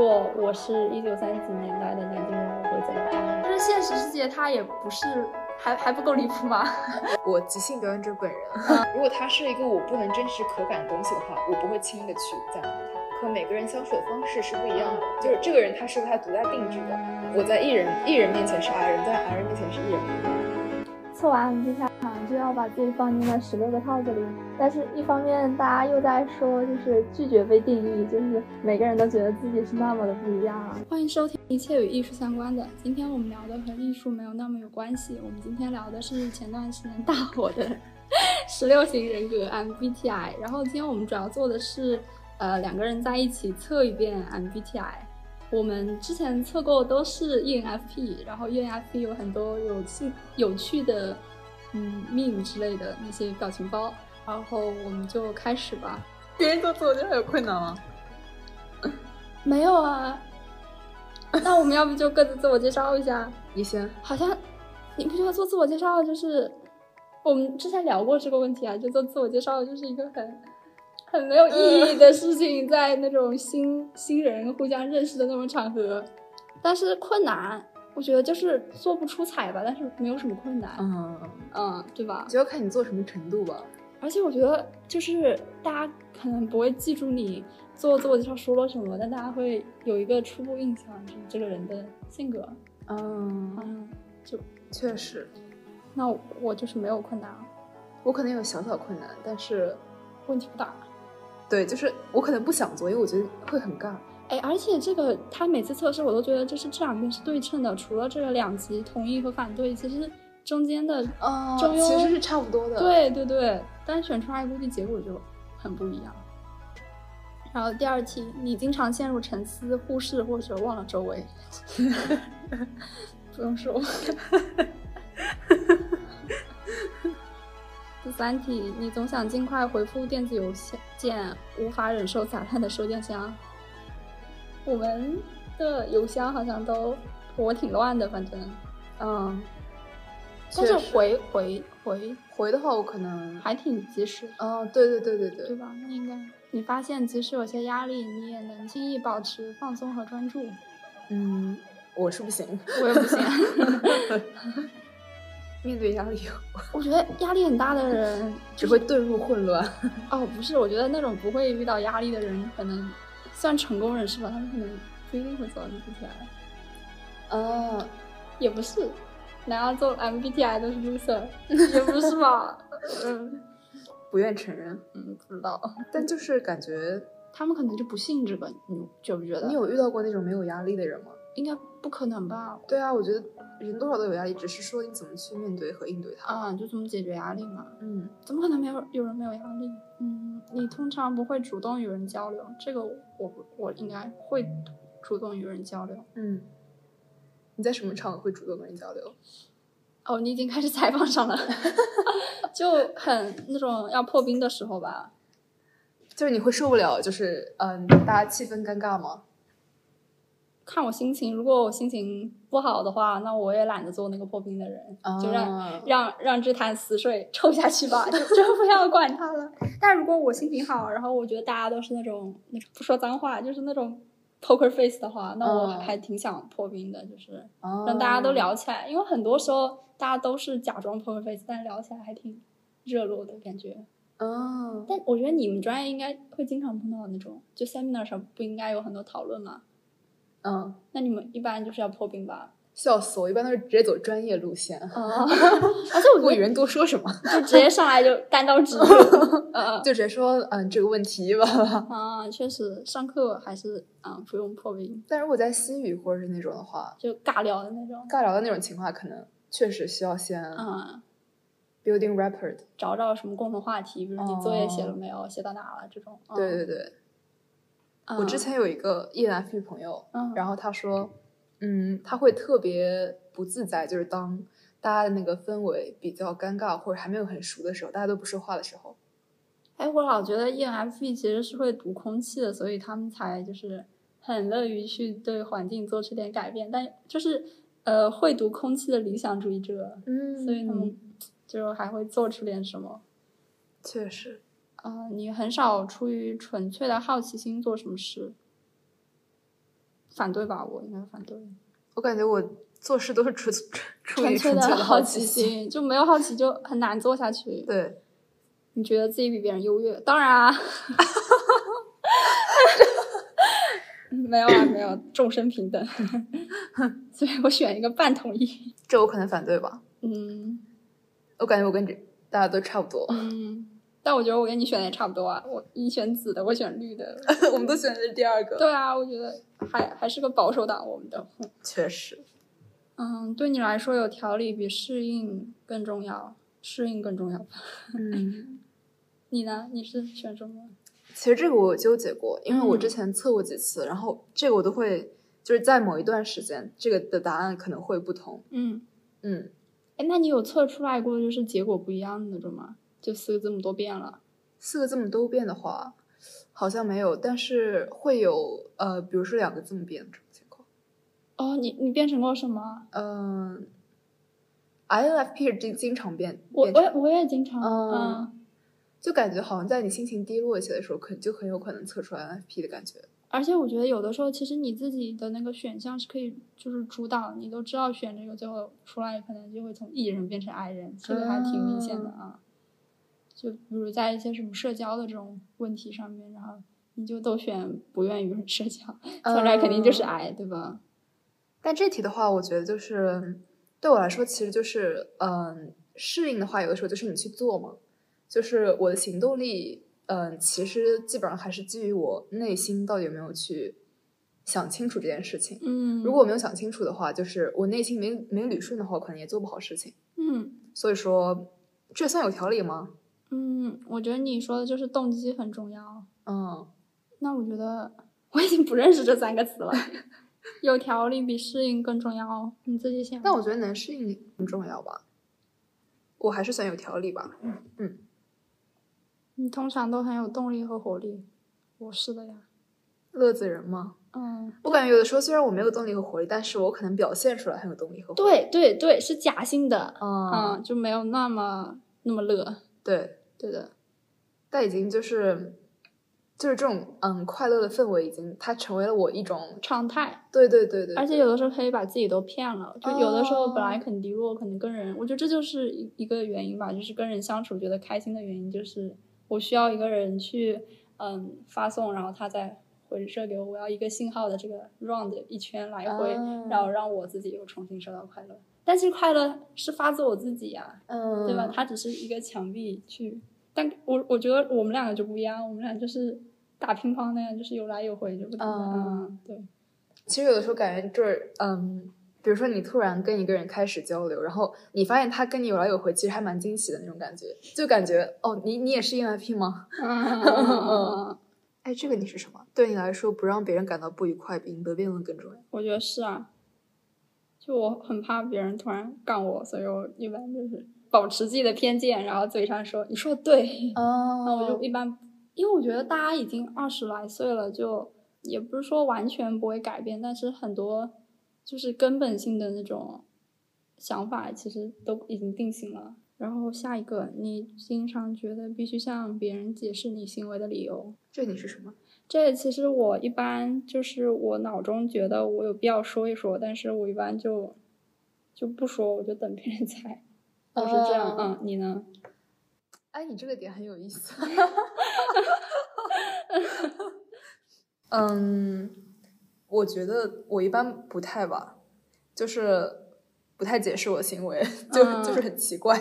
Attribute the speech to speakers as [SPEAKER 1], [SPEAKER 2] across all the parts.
[SPEAKER 1] 果我是一九三几年代的南京人，我会怎么办？但是现实世界它也不是还还不够离谱吗？
[SPEAKER 2] 我即兴表演者本人，如果他是一个我不能真实可感的东西的话，我不会轻易的去赞同他。和每个人相处的方式是不一样的，就是这个人他是不是他独家定制的？我在艺人艺人面前是 I 人，在 I 人面前是艺人。
[SPEAKER 3] 测完 MBTI 就要把自己放进那十六个套子里，但是一方面大家又在说，就是拒绝被定义，就是每个人都觉得自己是那么的不一样。
[SPEAKER 1] 欢迎收听一切与艺术相关的。今天我们聊的和艺术没有那么有关系，我们今天聊的是前段时间大火的十六型人格 MBTI。然后今天我们主要做的是。呃，两个人在一起测一遍 MBTI。我们之前测过都是 ENFP，然后 ENFP 有很多有趣有趣的，嗯，meme 之类的那些表情包。然后我们就开始吧。
[SPEAKER 2] 别人做自我介绍有困难吗？
[SPEAKER 1] 没有啊。那我们要不就各自自我介绍一下？
[SPEAKER 2] 你先。
[SPEAKER 1] 好像你不觉得做自我介绍就是我们之前聊过这个问题啊？就做自我介绍就是一个很。很没有意义的事情，在那种新新人互相认识的那种场合，但是困难，我觉得就是做不出彩吧，但是没有什么困难，嗯嗯，对吧？
[SPEAKER 2] 就要看你做什么程度吧。
[SPEAKER 1] 而且我觉得，就是大家可能不会记住你做自我介绍说了什么，但大家会有一个初步印象，就是这个人的性格。嗯嗯，就
[SPEAKER 2] 确实。
[SPEAKER 1] 那我就是没有困难，
[SPEAKER 2] 我可能有小小困难，但是
[SPEAKER 1] 问题不大。
[SPEAKER 2] 对，就是我可能不想做，因为我觉得会很尬。
[SPEAKER 1] 哎，而且这个他每次测试我都觉得就是这两边是对称的，除了这个两极同意和反对，其实中间的
[SPEAKER 2] 呃中庸其实是差不多的。
[SPEAKER 1] 对对对，但选出来估计结果就很不一样。然后第二题，你经常陷入沉思、忽视或者忘了周围？不用说。第三题，你总想尽快回复电子邮件，无法忍受杂乱的收件箱。我们的邮箱好像都我挺乱的，反正，嗯，但是回回回
[SPEAKER 2] 回的话，我可能
[SPEAKER 1] 还挺及时。
[SPEAKER 2] 哦，对对对对对，
[SPEAKER 1] 对吧？那应该你发现即使有些压力，你也能轻易保持放松和专注。
[SPEAKER 2] 嗯，我是不行，
[SPEAKER 1] 我也不行。
[SPEAKER 2] 面对压力，
[SPEAKER 1] 我觉得压力很大的人
[SPEAKER 2] 只会遁入混乱。
[SPEAKER 1] 哦，不是，我觉得那种不会遇到压力的人，可能算成功人士吧，他们可能不一定会做 MBTI。
[SPEAKER 2] 呃，
[SPEAKER 1] 也不是，难道做 MBTI 都是 loser？也不是吧？嗯，
[SPEAKER 2] 不愿承认。
[SPEAKER 1] 嗯，不知道。
[SPEAKER 2] 但就是感觉
[SPEAKER 1] 他们可能就不信这个，你觉不觉得？
[SPEAKER 2] 你有遇到过那种没有压力的人吗？
[SPEAKER 1] 应该不可能吧？
[SPEAKER 2] 对啊，我觉得人多少都有压力，只是说你怎么去面对和应对它
[SPEAKER 1] 啊，就怎么解决压力嘛。
[SPEAKER 2] 嗯，
[SPEAKER 1] 怎么可能没有有人没有压力？嗯，你通常不会主动与人交流，这个我我应该会主动与人交流。
[SPEAKER 2] 嗯，你在什么场合会主动跟人交流？
[SPEAKER 1] 哦，你已经开始采访上了，就很那种要破冰的时候吧，
[SPEAKER 2] 就是你会受不了，就是嗯，大家气氛尴尬吗？
[SPEAKER 1] 看我心情，如果我心情不好的话，那我也懒得做那个破冰的人，就让让让这潭死水臭下去吧，就就不要管他了。但如果我心情好，然后我觉得大家都是那种那种不说脏话，就是那种 poker face 的话，那我还挺想破冰的，就是让大家都聊起来。因为很多时候大家都是假装 poker face，但聊起来还挺热络的感觉。
[SPEAKER 2] 哦，
[SPEAKER 1] 但我觉得你们专业应该会经常碰到那种，就 seminar 上不应该有很多讨论吗？
[SPEAKER 2] 嗯，
[SPEAKER 1] 那你们一般就是要破冰吧？
[SPEAKER 2] 笑死我！一般都是直接走专业路线，啊
[SPEAKER 1] 而且我
[SPEAKER 2] 不与人多说什么，
[SPEAKER 1] 就直接上来就单刀直入，
[SPEAKER 2] 就直接说嗯这个问题吧。
[SPEAKER 1] 啊，确实，上课还是啊不用破冰。
[SPEAKER 2] 但如果在西语或者是那种的话，
[SPEAKER 1] 就尬聊的那种，
[SPEAKER 2] 尬聊的那种情况，可能确实需要先
[SPEAKER 1] 嗯
[SPEAKER 2] building rapport，
[SPEAKER 1] 找找什么共同话题，比如你作业写了没有，写到哪了这种。
[SPEAKER 2] 对对对。我之前有一个 ENFP 朋友，然后他说，嗯，他会特别不自在，就是当大家的那个氛围比较尴尬或者还没有很熟的时候，大家都不说话的时候。
[SPEAKER 1] 哎，我老觉得 ENFP 其实是会读空气的，所以他们才就是很乐于去对环境做出点改变。但就是呃，会读空气的理想主义者，
[SPEAKER 2] 嗯，
[SPEAKER 1] 所以他们就还会做出点什么。
[SPEAKER 2] 确实。
[SPEAKER 1] 啊，你很少出于纯粹的好奇心做什么事。反对吧，我应该反对。
[SPEAKER 2] 我感觉我做事都是出 出
[SPEAKER 1] 纯粹
[SPEAKER 2] 纯粹
[SPEAKER 1] 好
[SPEAKER 2] 奇
[SPEAKER 1] 心，就没有好奇就很难做下去。
[SPEAKER 2] 对，
[SPEAKER 1] 你觉得自己比别人优越？当然啊，没有啊，没有，众生平等，所以我选一个半同意。
[SPEAKER 2] 这我可能反对吧。
[SPEAKER 1] 嗯
[SPEAKER 2] 我感觉我跟这大家都差不多，
[SPEAKER 1] 嗯，但我觉得我跟你选的也差不多啊，我你选紫的，我选绿的。
[SPEAKER 2] 我们都选的是第二个。
[SPEAKER 1] 对啊，我觉得还还是个保守党，我们的。
[SPEAKER 2] 确实，
[SPEAKER 1] 嗯，对你来说，有条理比适应更重要，适应更重要吧？
[SPEAKER 2] 嗯，
[SPEAKER 1] 你呢？你是选什么？
[SPEAKER 2] 其实这个我有纠结过，因为我
[SPEAKER 1] 嗯
[SPEAKER 2] 之前测过几次，然后这个我都会就是在某一段时间，这个的答案可能会不同。
[SPEAKER 1] 嗯，
[SPEAKER 2] 嗯，
[SPEAKER 1] 哎，那你有测出来过就是结果不一样的那种吗？就四个字母都变了。
[SPEAKER 2] 四个字母都变的话，好像没有，但是会有呃，比如说两个字母变这种情况。
[SPEAKER 1] 哦，你你变成过什么？
[SPEAKER 2] 嗯、i n f p 是经经常变，
[SPEAKER 1] 我我也我也经常，
[SPEAKER 2] 嗯
[SPEAKER 1] 嗯，
[SPEAKER 2] 就感觉好像在你心情低落一些的时候，可就很有可能测出 INFP 的感觉。
[SPEAKER 1] 而且我觉得有的时候，其实你自己的那个选项是可以就是主导，你都知道选这个，最后出来可能就会从 E 人变成 I 人，这个还挺明显的啊。就比如在一些什么社交的这种问题上面，然后你就都选不愿与人社交，测出来肯定就是
[SPEAKER 2] 嗯
[SPEAKER 1] 对吧？
[SPEAKER 2] 但这题的话，我觉得就是对我来说，其实就是嗯，适应的话，有的时候就是你去做嘛，就是我的行动力，嗯，其实基本上还是基于我内心到底有没有去想清楚这件事情。
[SPEAKER 1] 嗯，
[SPEAKER 2] 如果我没有想清楚的话，就是我内心没没捋顺的话，我可能也做不好事情。
[SPEAKER 1] 嗯
[SPEAKER 2] 所以说，这算有条理吗？
[SPEAKER 1] 嗯，我觉得你说的就是动机很重要。
[SPEAKER 2] 嗯，
[SPEAKER 1] 那我觉得我已经不认识这三个词了。有条理比适应更重要，你自己想。
[SPEAKER 2] 但我觉得能适应很重要吧。我还是选有条理吧。嗯。
[SPEAKER 1] 嗯你通常都很有动力和活力，我是的呀。
[SPEAKER 2] 乐子人嘛，
[SPEAKER 1] 嗯，
[SPEAKER 2] 我感觉有的时候虽然我没有动力和活力，但是我可能表现出来很有动力和活力。
[SPEAKER 1] 对对对，是假性的，
[SPEAKER 2] 嗯，
[SPEAKER 1] 嗯，就没有那么那么乐。
[SPEAKER 2] 对，
[SPEAKER 1] 对的，
[SPEAKER 2] 但已经就是就是这种嗯快乐的氛围，已经它成为了我一种
[SPEAKER 1] 常态。
[SPEAKER 2] 对对对对，
[SPEAKER 1] 而且有的时候可以把自己都骗了，就有的时候
[SPEAKER 2] 哦
[SPEAKER 1] 本来很低落，可能跟人，我觉得这就是一一个原因吧，就是跟人相处觉得开心的原因，就是我需要一个人去嗯发送，然后他再回射给我，我要一个信号的这个 round 一圈来回，
[SPEAKER 2] 哦
[SPEAKER 1] 然后让我自己又重新收到快乐。但是快乐是发自我自己呀、
[SPEAKER 2] 嗯
[SPEAKER 1] 对吧？它只是一个墙壁去，但我我觉得我们两个就不一样，我们俩就是打乒乓那样，就是有来有回，就不停的，
[SPEAKER 2] 嗯
[SPEAKER 1] 嗯，对。
[SPEAKER 2] 其实有的时候感觉就是嗯。比如说，你突然跟一个人开始交流，然后你发现他跟你有来有回，其实还蛮惊喜的那种感觉，就感觉哦，你你也是 ENFP 吗？
[SPEAKER 1] 嗯，
[SPEAKER 2] 哎，这个你是什么？对你来说，不让别人感到不愉快比赢得辩论更重要。
[SPEAKER 1] 我觉得是啊，就我很怕别人突然杠我，所以我一般就是保持自己的偏见，然后嘴上说你说的对，
[SPEAKER 2] 哦
[SPEAKER 1] 那我就一般，因为我觉得大家已经二十来岁了，就也不是说完全不会改变，但是很多就是根本性的那种想法，其实都已经定型了。然后下一个，你经常觉得必须向别人解释你行为的理由，
[SPEAKER 2] 这你是什么？
[SPEAKER 1] 这其实我一般就是我脑中觉得我有必要说一说，但是我一般就就不说，我就等别人猜。我是这样，
[SPEAKER 2] 哦
[SPEAKER 1] 嗯，你呢？
[SPEAKER 2] 哎，你这个点很有意思。嗯，我觉得我一般不太吧，就是不太解释我行为，就、
[SPEAKER 1] 嗯
[SPEAKER 2] 就是很奇怪。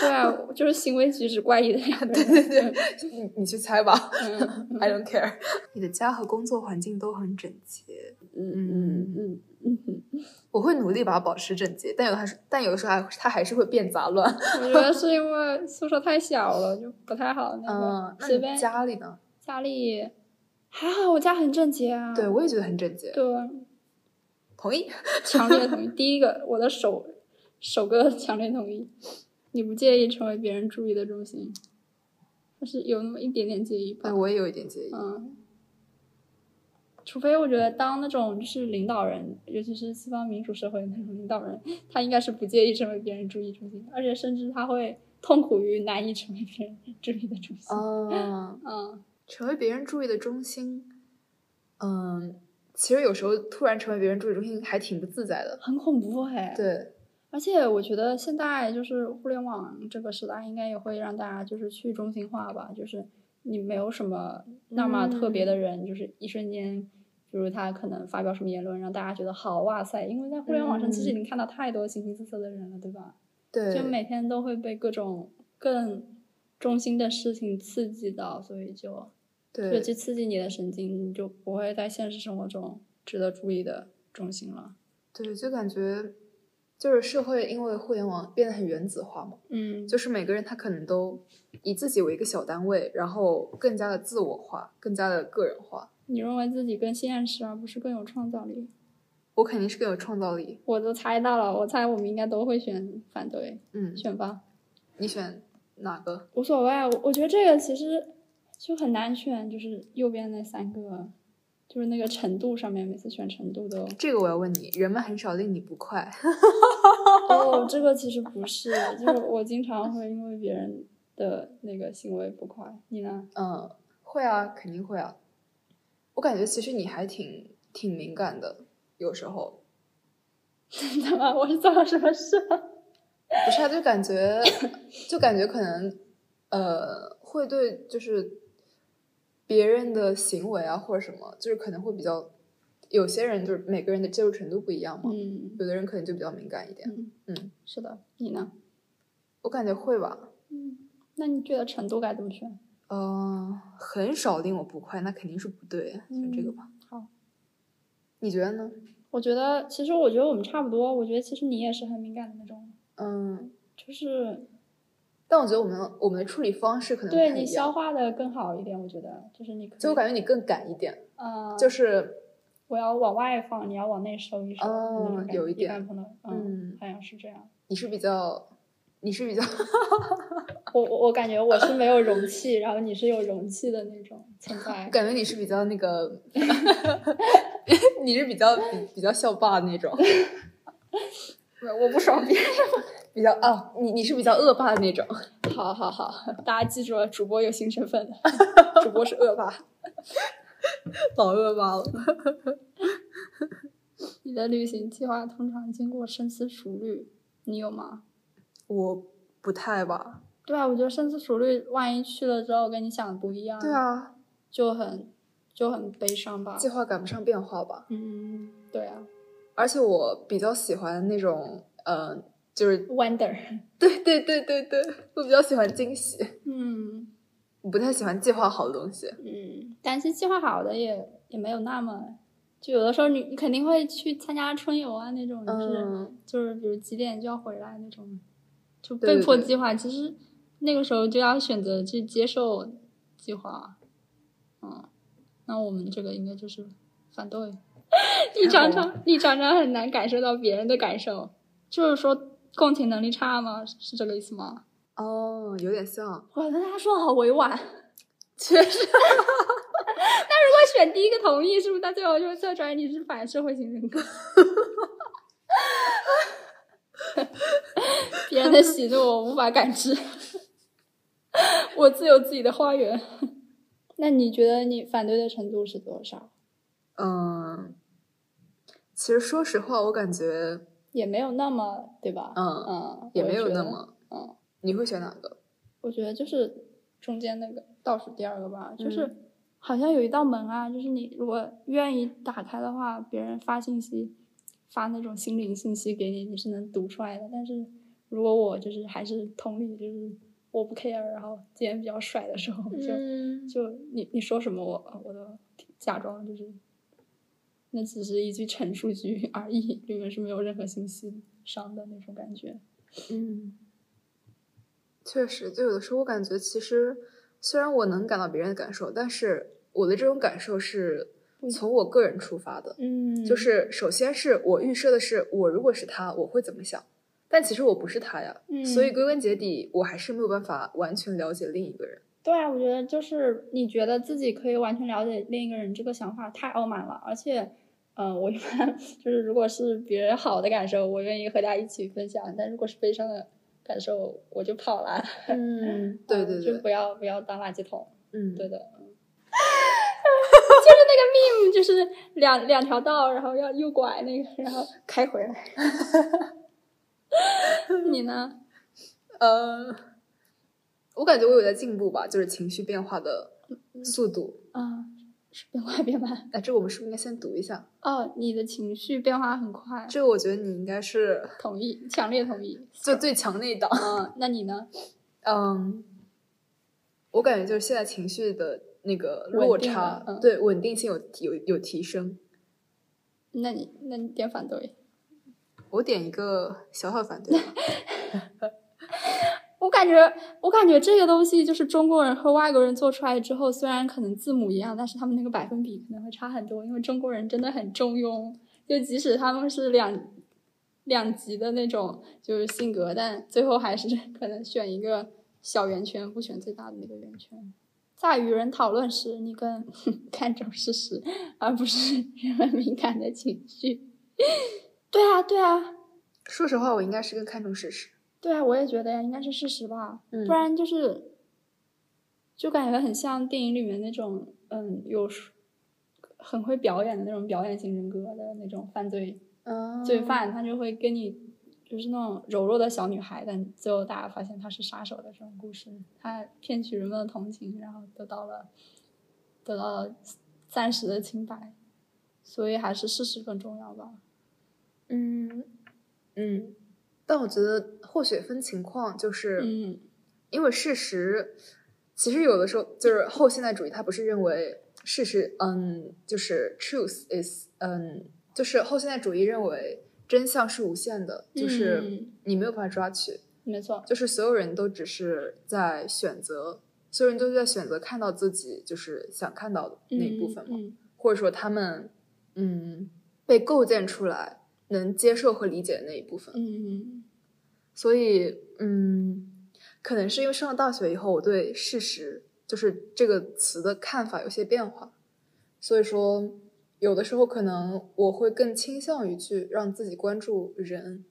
[SPEAKER 1] 对啊，就是行为举止怪异的两个
[SPEAKER 2] 对。对对，你你去猜吧
[SPEAKER 1] 嗯
[SPEAKER 2] ，I don't care。你的家和工作环境都很整洁，
[SPEAKER 1] 嗯嗯嗯嗯嗯，
[SPEAKER 2] 我会努力把它保持整洁，但有的还是，但有的时候还它还是会变杂乱。
[SPEAKER 1] 我觉得是因为宿舍太小了，就不太好那
[SPEAKER 2] 嗯
[SPEAKER 1] 个，
[SPEAKER 2] 那你家里呢？
[SPEAKER 1] 家里还好，我家很整洁啊。
[SPEAKER 2] 对我也觉得很整洁，
[SPEAKER 1] 对，
[SPEAKER 2] 同意。
[SPEAKER 1] 强烈同意。第一个，我的首首个强烈同意。你不介意成为别人注意的中心，但是有那么一点点介意吧，。
[SPEAKER 2] 我也有一点介意。
[SPEAKER 1] 嗯，除非我觉得当那种就是领导人，尤其是西方民主社会那种领导人，他应该是不介意成为别人注意中心，而且甚至他会痛苦于难以成为别人 注意的中心。
[SPEAKER 2] 嗯，
[SPEAKER 1] 嗯
[SPEAKER 2] 成为别人注意的中心，嗯，其实有时候突然成为别人注意中心还挺不自在的。
[SPEAKER 1] 很恐怖哎。
[SPEAKER 2] 对，
[SPEAKER 1] 而且我觉得现在就是互联网这个时代，应该也会让大家就是去中心化吧，就是你没有什么那么特别的人，就是一瞬间，比如他可能发表什么言论，让大家觉得好哇塞，因为在互联网上其实已经看到太多形形色色的人了，对吧？
[SPEAKER 2] 对，
[SPEAKER 1] 就每天都会被各种更中心的事情刺激到，所以就就
[SPEAKER 2] 对
[SPEAKER 1] 去刺激你的神经，你就不会在现实生活中值得注意的中心了。
[SPEAKER 2] 对，就感觉就是社会因为互联网变得很原子化嘛，
[SPEAKER 1] 嗯，
[SPEAKER 2] 就是每个人他可能都以自己为一个小单位，然后更加的自我化，更加的个人化。
[SPEAKER 1] 你认为自己更现实，而不是更有创造力？
[SPEAKER 2] 我肯定是更有创造力。
[SPEAKER 1] 我都猜到了，我猜我们应该都会选反对，
[SPEAKER 2] 嗯，
[SPEAKER 1] 选吧，
[SPEAKER 2] 你选哪个？
[SPEAKER 1] 无所谓。我我觉得这个其实就很难选，就是右边那三个，就是那个程度上面，每次选程度都。
[SPEAKER 2] 这个我要问你，人们很少令你不快。
[SPEAKER 1] 哦，这个其实不是，就是我经常会因为别人的那个行为不快。你呢？
[SPEAKER 2] 嗯，会啊，肯定会啊。我感觉其实你还挺挺敏感的，有时候
[SPEAKER 1] 真的吗？我是做了什么事？
[SPEAKER 2] 不是啊，就感觉就感觉可能呃会对就是别人的行为啊或者什么，就是可能会比较有些人就是每个人的接受程度不一样嘛，
[SPEAKER 1] 嗯
[SPEAKER 2] 有的人可能就比较敏感一点。
[SPEAKER 1] 嗯
[SPEAKER 2] 嗯，
[SPEAKER 1] 是的。你呢？
[SPEAKER 2] 我感觉会吧。
[SPEAKER 1] 嗯，那你觉得程度该怎么选？
[SPEAKER 2] 呃，很少令我不快，那肯定是不对，选这个吧。
[SPEAKER 1] 好，
[SPEAKER 2] 你觉得呢？
[SPEAKER 1] 我觉得其实我觉得我们差不多。我觉得其实你也是很敏感的那种，
[SPEAKER 2] 嗯，
[SPEAKER 1] 就是
[SPEAKER 2] 但我觉得我们我们的处理方式可能
[SPEAKER 1] 对你消化的更好一点。我觉得就是你
[SPEAKER 2] 就我感觉你更赶一点，
[SPEAKER 1] 嗯，
[SPEAKER 2] 就是
[SPEAKER 1] 我要往外放，你要往内收一收。
[SPEAKER 2] 哦
[SPEAKER 1] 那种感觉
[SPEAKER 2] 有一点
[SPEAKER 1] 嗯，
[SPEAKER 2] 嗯
[SPEAKER 1] 好像是这样。
[SPEAKER 2] 你是比较，你是比较，
[SPEAKER 1] 我我我感觉我是没有容器，然后你是有容器的那种存在。
[SPEAKER 2] 我感觉你是比较那个，你是比较比比较校霸那种，
[SPEAKER 1] 我不爽别人。
[SPEAKER 2] 比较哦，你你是比较恶霸的那种，
[SPEAKER 1] 好好好，大家记住了，主播有新身份的，主播是恶霸。
[SPEAKER 2] 老恶霸了。
[SPEAKER 1] 你的旅行计划通常经过深思熟虑，你有吗？
[SPEAKER 2] 我不太吧，
[SPEAKER 1] 对啊，我觉得深思熟虑，万一去了之后跟你想的不一样，
[SPEAKER 2] 对，啊，
[SPEAKER 1] 就很就很悲伤吧。
[SPEAKER 2] 计划赶不上变化吧。
[SPEAKER 1] 嗯，对啊
[SPEAKER 2] 而且我比较喜欢那种，呃，就是
[SPEAKER 1] ，wonder，
[SPEAKER 2] 对对对对对，我比较喜欢惊喜，
[SPEAKER 1] 嗯
[SPEAKER 2] 我不太喜欢计划好的东西。
[SPEAKER 1] 嗯，但是计划好的也也没有那么，就有的时候你你肯定会去参加春游啊那种，就是、
[SPEAKER 2] 嗯，
[SPEAKER 1] 就是比如几点就要回来那种，就被迫计划。其实那个时候就要选择去接受计划。嗯，那我们这个应该就是反对。你常常你常常很难感受到别人的感受，就是说共情能力差吗？是是这个意思吗？
[SPEAKER 2] 哦，有点像，
[SPEAKER 1] 我跟他说好委婉。
[SPEAKER 2] 确实，那
[SPEAKER 1] 如果选第一个同意，是不是他最后就会测出来你是反社会型人格？别人的喜怒我无法感知，我自有自己的花园。那你觉得你反对的程度是多少？
[SPEAKER 2] 嗯，其实说实话，我感觉，
[SPEAKER 1] 也没有那么，对吧？
[SPEAKER 2] 嗯，
[SPEAKER 1] 嗯，
[SPEAKER 2] 也没有那么，
[SPEAKER 1] 嗯，
[SPEAKER 2] 你会选哪个？
[SPEAKER 1] 我觉得就是中间那个倒数第二个吧，就是
[SPEAKER 2] 嗯
[SPEAKER 1] 好像有一道门啊，就是你如果愿意打开的话，别人发信息，发那种心灵信息给你，你是能读出来的。但是如果我就是还是同理，就是我不 care，然后今天比较甩的时候，就、
[SPEAKER 2] 嗯
[SPEAKER 1] 就你你说什么我我都假装就是，那只是一句陈述句 而已，里面是没有任何信息上的那种感觉。
[SPEAKER 2] 嗯，确实，就有的时候我感觉，其实虽然我能感到别人的感受，但是我的这种感受是从我个人出发的。
[SPEAKER 1] 嗯
[SPEAKER 2] 就是首先是我预设的是，我如果是他，我会怎么想？但其实我不是他呀，
[SPEAKER 1] 嗯
[SPEAKER 2] 所以归根结底，我还是没有办法完全了解另一个人。
[SPEAKER 1] 对啊，我觉得就是你觉得自己可以完全了解另一个人这个想法太傲慢了，而且，嗯、我一般就是如果是别人好的感受，我愿意和大家一起分享；但如果是悲伤的感受，我就跑了。
[SPEAKER 2] 嗯，对对对
[SPEAKER 1] 就不，要不要当垃圾桶。
[SPEAKER 2] 嗯，
[SPEAKER 1] 对的，就是那个 meme，就是两两条道，然后要右拐那个，然后 开回来。你呢？
[SPEAKER 2] 呃，我感觉我有在进步吧，就是情绪变化的速度。
[SPEAKER 1] 啊，是 变化变慢。
[SPEAKER 2] 哎，这个我们是不是应该先读一下？
[SPEAKER 1] 哦，你的情绪变化很快，
[SPEAKER 2] 这个我觉得你应该是
[SPEAKER 1] 同意，强烈同意。
[SPEAKER 2] 就最强那一档。
[SPEAKER 1] 嗯，那你呢？
[SPEAKER 2] 嗯，我感觉就是现在情绪的那个落差对稳定性有有有提升。
[SPEAKER 1] 那你那你点反对。
[SPEAKER 2] 我点一个小小反对吧。
[SPEAKER 1] 我感觉，我感觉这个东西就是中国人和外国人做出来之后，虽然可能字母一样，但是他们那个百分比可能会差很多，因为中国人真的很中庸，就即使他们是两两极的那种就是性格，但最后还是可能选一个小圆圈，不选最大的那个圆圈。在与人讨论时，你更 看重事实，而不是人们敏感的情绪。对啊，对啊，
[SPEAKER 2] 说实话，我应该是更看重事实。
[SPEAKER 1] 对啊，我也觉得呀，应该是事实吧，
[SPEAKER 2] 嗯。
[SPEAKER 1] 不然就是，就感觉很像电影里面那种，嗯，有很会表演的那种表演型人格的那种犯罪
[SPEAKER 2] 嗯
[SPEAKER 1] 罪犯，他就会跟你就是那种柔弱的小女孩，但最后大家发现她是杀手的这种故事，她骗取人们的同情，然后得到了得到了暂时的清白，所以还是事实更重要吧。
[SPEAKER 2] 嗯嗯，但我觉得或许分情况，就是
[SPEAKER 1] 嗯。
[SPEAKER 2] 因为事实，其实有的时候就是后现代主义，它不是认为事实，嗯，就是 truth is，嗯，就是后现代主义认为真相是无限的，就是
[SPEAKER 1] 嗯。
[SPEAKER 2] 你没有办法抓取，
[SPEAKER 1] 没错，
[SPEAKER 2] 就是所有人都只是在选择，所有人都在选择看到自己就是想看到的那一部分嘛，
[SPEAKER 1] 嗯
[SPEAKER 2] 或者说他们嗯被构建出来能接受和理解的那一部分。
[SPEAKER 1] 嗯嗯
[SPEAKER 2] 所以，嗯，可能是因为上了大学以后，我对事实就是这个词的看法有些变化，所以说有的时候可能我会更倾向于去让自己关注人，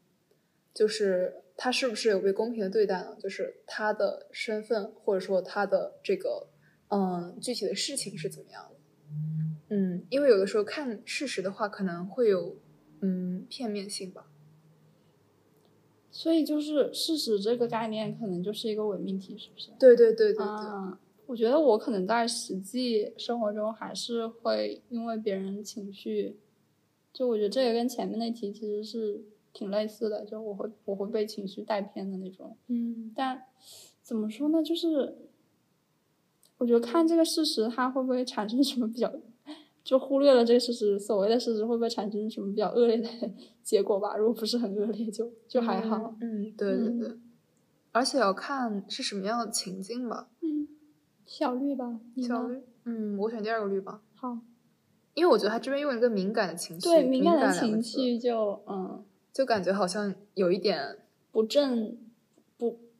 [SPEAKER 2] 就是他是不是有被公平的对待呢？就是他的身份或者说他的这个嗯具体的事情是怎么样的？嗯，因为有的时候看事实的话，可能会有嗯片面性吧。
[SPEAKER 1] 所以就是事实这个概念，可能就是一个伪命题，是不是？
[SPEAKER 2] 对对对对对。
[SPEAKER 1] 啊，我觉得我可能在实际生活中还是会因为别人情绪，就我觉得这个跟前面那题其实是挺类似的，就我会我会被情绪带偏的那种。
[SPEAKER 2] 嗯
[SPEAKER 1] 但怎么说呢？就是我觉得看这个事实，它会不会产生什么比较，就忽略了这个事实，所谓的事实会不会产生什么比较恶劣的 结果吧？如果不是很恶劣，就就还好。
[SPEAKER 2] 嗯，对对对，而且要看是什么样的情境吧。
[SPEAKER 1] 嗯，小绿吧，
[SPEAKER 2] 小绿，嗯，我选第二个绿吧，
[SPEAKER 1] 好，
[SPEAKER 2] 因为我觉得他这边用一个敏感的情绪，
[SPEAKER 1] 对
[SPEAKER 2] 敏
[SPEAKER 1] 敏感的情绪就嗯
[SPEAKER 2] 就感觉好像有一点，
[SPEAKER 1] 不正，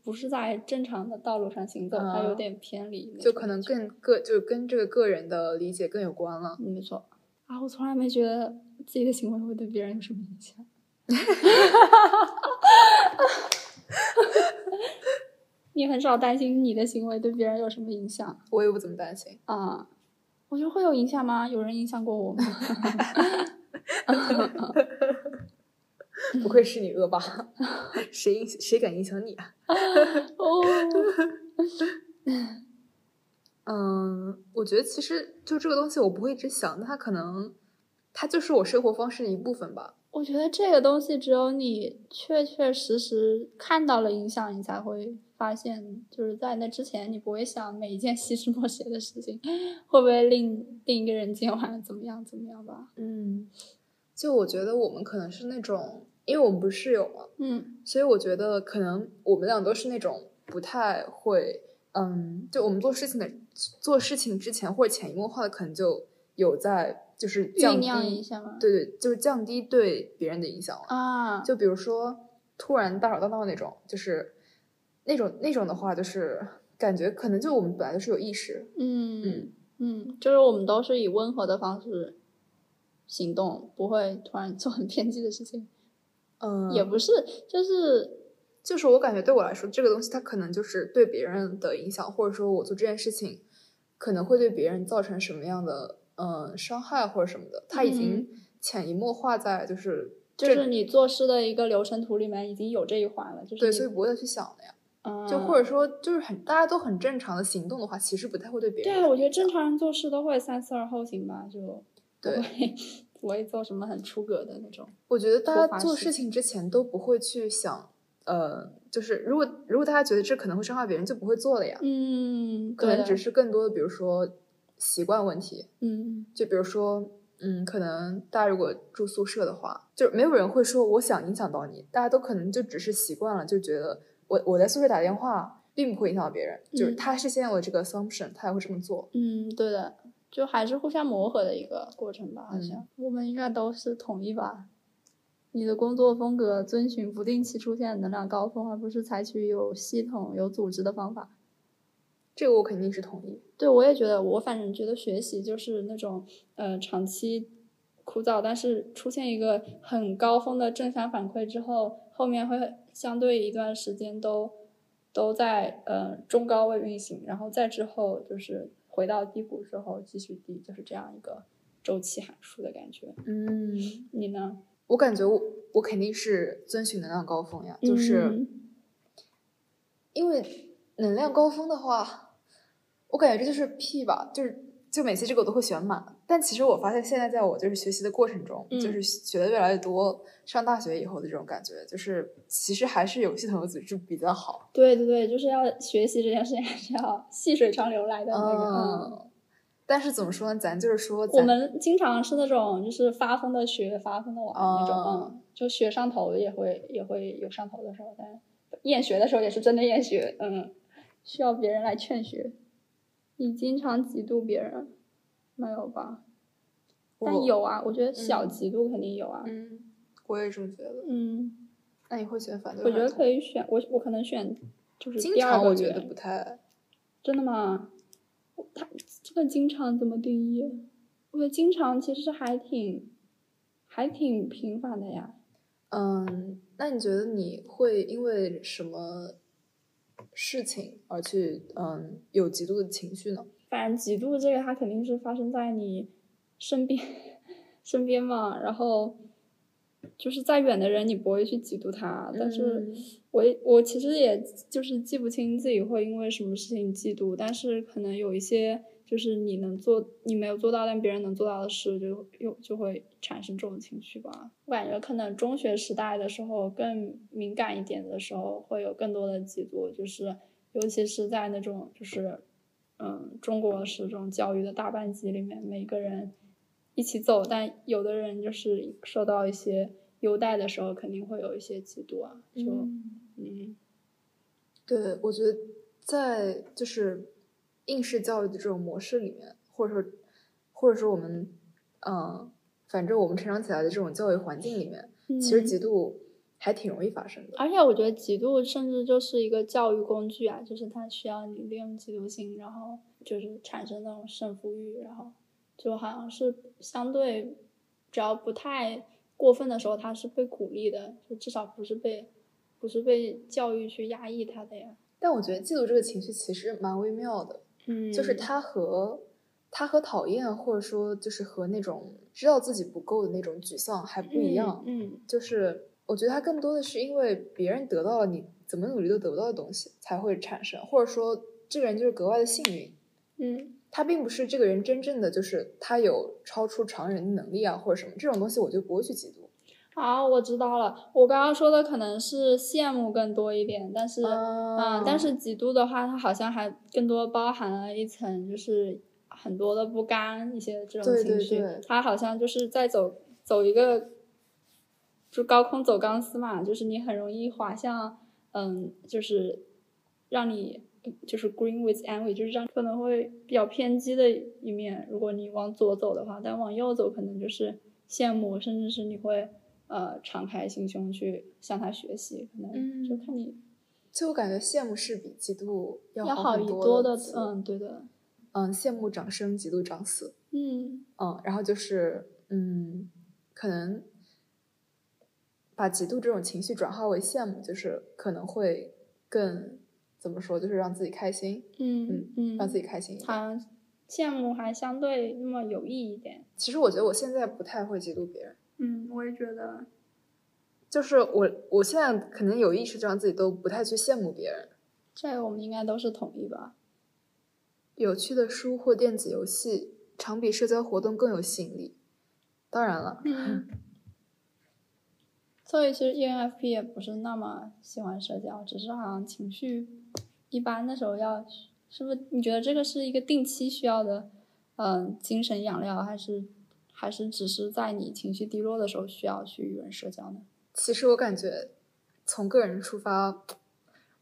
[SPEAKER 1] 不不是在正常的道路上行走，它有
[SPEAKER 2] 嗯
[SPEAKER 1] 点偏离
[SPEAKER 2] 就可能更个，就跟这个个人的理解更有关了。
[SPEAKER 1] 嗯没错啊，我从来没觉得自己的行为会对别人有什么影响。你很少担心你的行为对别人有什么影响
[SPEAKER 2] 我也不怎么担心。
[SPEAKER 1] 啊？我觉得会有影响吗？有人影响过我吗？
[SPEAKER 2] 不愧是你恶霸，谁影谁敢影响你啊？
[SPEAKER 1] 哦，
[SPEAKER 2] 嗯，我觉得其实就这个东西，我不会一直想，它可能它就是我生活方式的一部分吧。
[SPEAKER 1] 我觉得这个东西只有你确确实实看到了影响，你才会发现，就是在那之前，你不会想每一件细枝末节的事情会不会令另一个人今晚怎么样怎么样吧。
[SPEAKER 2] 嗯，就我觉得我们可能是那种，因为我们不是室友嘛，
[SPEAKER 1] 嗯
[SPEAKER 2] 所以我觉得可能我们俩都是那种不太会，嗯，就我们做事情的做事情之前或者潜移默化的，可能就有在就是降低，
[SPEAKER 1] 一下嘛
[SPEAKER 2] 对对，就是降低对别人的影响了。
[SPEAKER 1] 啊，
[SPEAKER 2] 就比如说突然大吵大闹那种，就是那种那种的话，就是感觉可能就我们本来就是有意识，
[SPEAKER 1] 嗯
[SPEAKER 2] 嗯
[SPEAKER 1] 嗯，就是我们都是以温和的方式行动，不会突然做很偏激的事情，
[SPEAKER 2] 嗯，
[SPEAKER 1] 也不是，就是
[SPEAKER 2] 就是我感觉对我来说，这个东西它可能就是对别人的影响，或者说我做这件事情可能会对别人造成什么样的嗯伤害或者什么的，它已经
[SPEAKER 1] 嗯。
[SPEAKER 2] 潜移默化在就是
[SPEAKER 1] 就是你做事的一个流程图里面已经有这一环了，就是
[SPEAKER 2] 对，所以不会再去想了呀。
[SPEAKER 1] 嗯。
[SPEAKER 2] 就或者说就是很大家都很正常的行动的话，其实不太会对别人
[SPEAKER 1] 对啊，我觉得正常人做事都会三思而后行吧，就
[SPEAKER 2] 对
[SPEAKER 1] 会不会做什么很出格的那种。
[SPEAKER 2] 我觉得大家做事情之前都不会去想，呃，就是如果如果大家觉得这可能会伤害别人，就不会做了呀。
[SPEAKER 1] 嗯，
[SPEAKER 2] 可能只是更多的，比如说习惯问题，
[SPEAKER 1] 嗯
[SPEAKER 2] 就比如说，嗯，可能大家如果住宿舍的话，就没有人会说我想影响到你，大家都可能就只是习惯了，就觉得我我在宿舍打电话并不会影响到别人，就是
[SPEAKER 1] 嗯
[SPEAKER 2] 他是先有这个 assumption，他才会这么做。
[SPEAKER 1] 嗯，对的，就还是互相磨合的一个过程吧，好像、
[SPEAKER 2] 嗯
[SPEAKER 1] 我们应该都是统一吧。你的工作风格遵循不定期出现的能量高峰，而不是采取有系统、有组织的方法。
[SPEAKER 2] 这个我肯定是同意。
[SPEAKER 1] 对，我也觉得，我反正觉得学习就是那种呃长期枯燥，但是出现一个很高峰的正向反馈之后，后面会相对一段时间都都在呃中高位运行，然后再之后就是回到低谷之后继续低，就是这样一个周期函数的感觉。
[SPEAKER 2] 嗯，
[SPEAKER 1] 你呢？
[SPEAKER 2] 我感觉我我肯定是遵循能量高峰呀，就是。
[SPEAKER 1] 嗯
[SPEAKER 2] 因为能量高峰的话，我感觉这就是屁吧，就是就每次这个我都会选满。但其实我发现现在在我就是学习的过程中，
[SPEAKER 1] 嗯
[SPEAKER 2] 就是学的越来越多，上大学以后的这种感觉，就是其实还是有系统有组织比较好。
[SPEAKER 1] 对对对，就是要学习这件事情，还是要细水长流来的那个。嗯
[SPEAKER 2] 嗯，但是怎么说呢？咱就是说
[SPEAKER 1] 我，们经常是那种就是发疯的学，发疯的玩那种，
[SPEAKER 2] 哦
[SPEAKER 1] 嗯，就学上头也会也会有上头的时候，但厌学的时候也是真的厌学，嗯，需要别人来劝学。你经常嫉妒别人，没有吧？但有啊，我觉得小
[SPEAKER 2] 嗯
[SPEAKER 1] 嫉妒肯定有啊，
[SPEAKER 2] 嗯，我也这么觉得。
[SPEAKER 1] 嗯，
[SPEAKER 2] 那你会选反对？
[SPEAKER 1] 我觉得可以选，我我可能选就是第二个
[SPEAKER 2] 我觉得不太，
[SPEAKER 1] 真的吗？他这个经常怎么定义？我觉得经常其实还挺还挺频繁的呀。
[SPEAKER 2] 嗯，那你觉得你会因为什么事情而去嗯有极度的情绪呢？
[SPEAKER 1] 反正嫉妒这个，它肯定是发生在你身边 身边嘛。然后就是再远的人，你不会去嫉妒他。但是
[SPEAKER 2] 嗯
[SPEAKER 1] 我也我其实也就是记不清自己会因为什么事情嫉妒，但是可能有一些就是你能做你没有做到，但别人能做到的事，就又就会产生这种情绪吧。我感觉可能中学时代的时候更敏感一点的时候，会有更多的嫉妒，就是尤其是在那种就是嗯中国式这种教育的大班级里面，每个人一起走，但有的人就是受到一些优待的时候，肯定会有一些嫉妒啊，就嗯
[SPEAKER 2] 对，我觉得在就是应试教育的这种模式里面，或者说或者说我们嗯，反正我们成长起来的这种教育环境里面，其实
[SPEAKER 1] 嗯
[SPEAKER 2] 嫉妒还挺容易发生的。
[SPEAKER 1] 而且我觉得嫉妒甚至就是一个教育工具啊，就是它需要你利用嫉妒心，然后就是产生那种胜负欲，然后就好像是相对，只要不太过分的时候，它是被鼓励的，就至少不是被不是被教育去压抑它的呀。
[SPEAKER 2] 但我觉得嫉妒这个情绪其实蛮微妙的，
[SPEAKER 1] 嗯
[SPEAKER 2] 就是他和他和讨厌，或者说就是和那种知道自己不够的那种沮丧还不一样。
[SPEAKER 1] 嗯
[SPEAKER 2] 就是我觉得他更多的是因为别人得到了你怎么努力都得不到的东西才会产生，或者说这个人就是格外的幸运。
[SPEAKER 1] 嗯
[SPEAKER 2] 他并不是这个人真正的就是他有超出常人的能力啊，或者什么这种东西，我就不会去嫉妒。
[SPEAKER 1] 好，我知道了。我刚刚说的可能是羡慕更多一点，但是，
[SPEAKER 2] 啊
[SPEAKER 1] 嗯，但是嫉妒的话，它好像还更多包含了一层，就是很多的不甘，一些这种情绪。
[SPEAKER 2] 对对
[SPEAKER 1] 它好像就是在走走一个，就高空走钢丝嘛，就是你很容易滑向，嗯，就是让你就是 green with envy，就是让可能会比较偏激的一面。如果你往左走的话，但往右走可能就是羡慕，甚至是你会呃敞开心胸去向他学习，可能就看你
[SPEAKER 2] 就我感觉羡慕是比嫉妒要
[SPEAKER 1] 要好
[SPEAKER 2] 很
[SPEAKER 1] 多
[SPEAKER 2] 的
[SPEAKER 1] 的，嗯，对的，
[SPEAKER 2] 嗯，羡慕长生，嫉妒长死。
[SPEAKER 1] 嗯
[SPEAKER 2] 嗯，然后就是嗯，可能把嫉妒这种情绪转化为羡慕，就是可能会更怎么说，就是让自己开心，
[SPEAKER 1] 嗯嗯，
[SPEAKER 2] 让自己开心一点。
[SPEAKER 1] 他羡慕还相对那么有益一点。
[SPEAKER 2] 其实我觉得我现在不太会嫉妒别人，
[SPEAKER 1] 嗯，我也觉得，
[SPEAKER 2] 就是我我现在可能有意识就让自己都不太去羡慕别人。
[SPEAKER 1] 这个我们应该都是统一吧。
[SPEAKER 2] 有趣的书或电子游戏，常比社交活动更有吸引力。当然了，
[SPEAKER 1] 嗯，所以其实 ENFP 也不是那么喜欢社交，只是好像情绪一般的时候要，是不是？你觉得这个是一个定期需要的，嗯，精神养料，还是还是只是在你情绪低落的时候需要去与人社交呢？
[SPEAKER 2] 其实我感觉，从个人出发，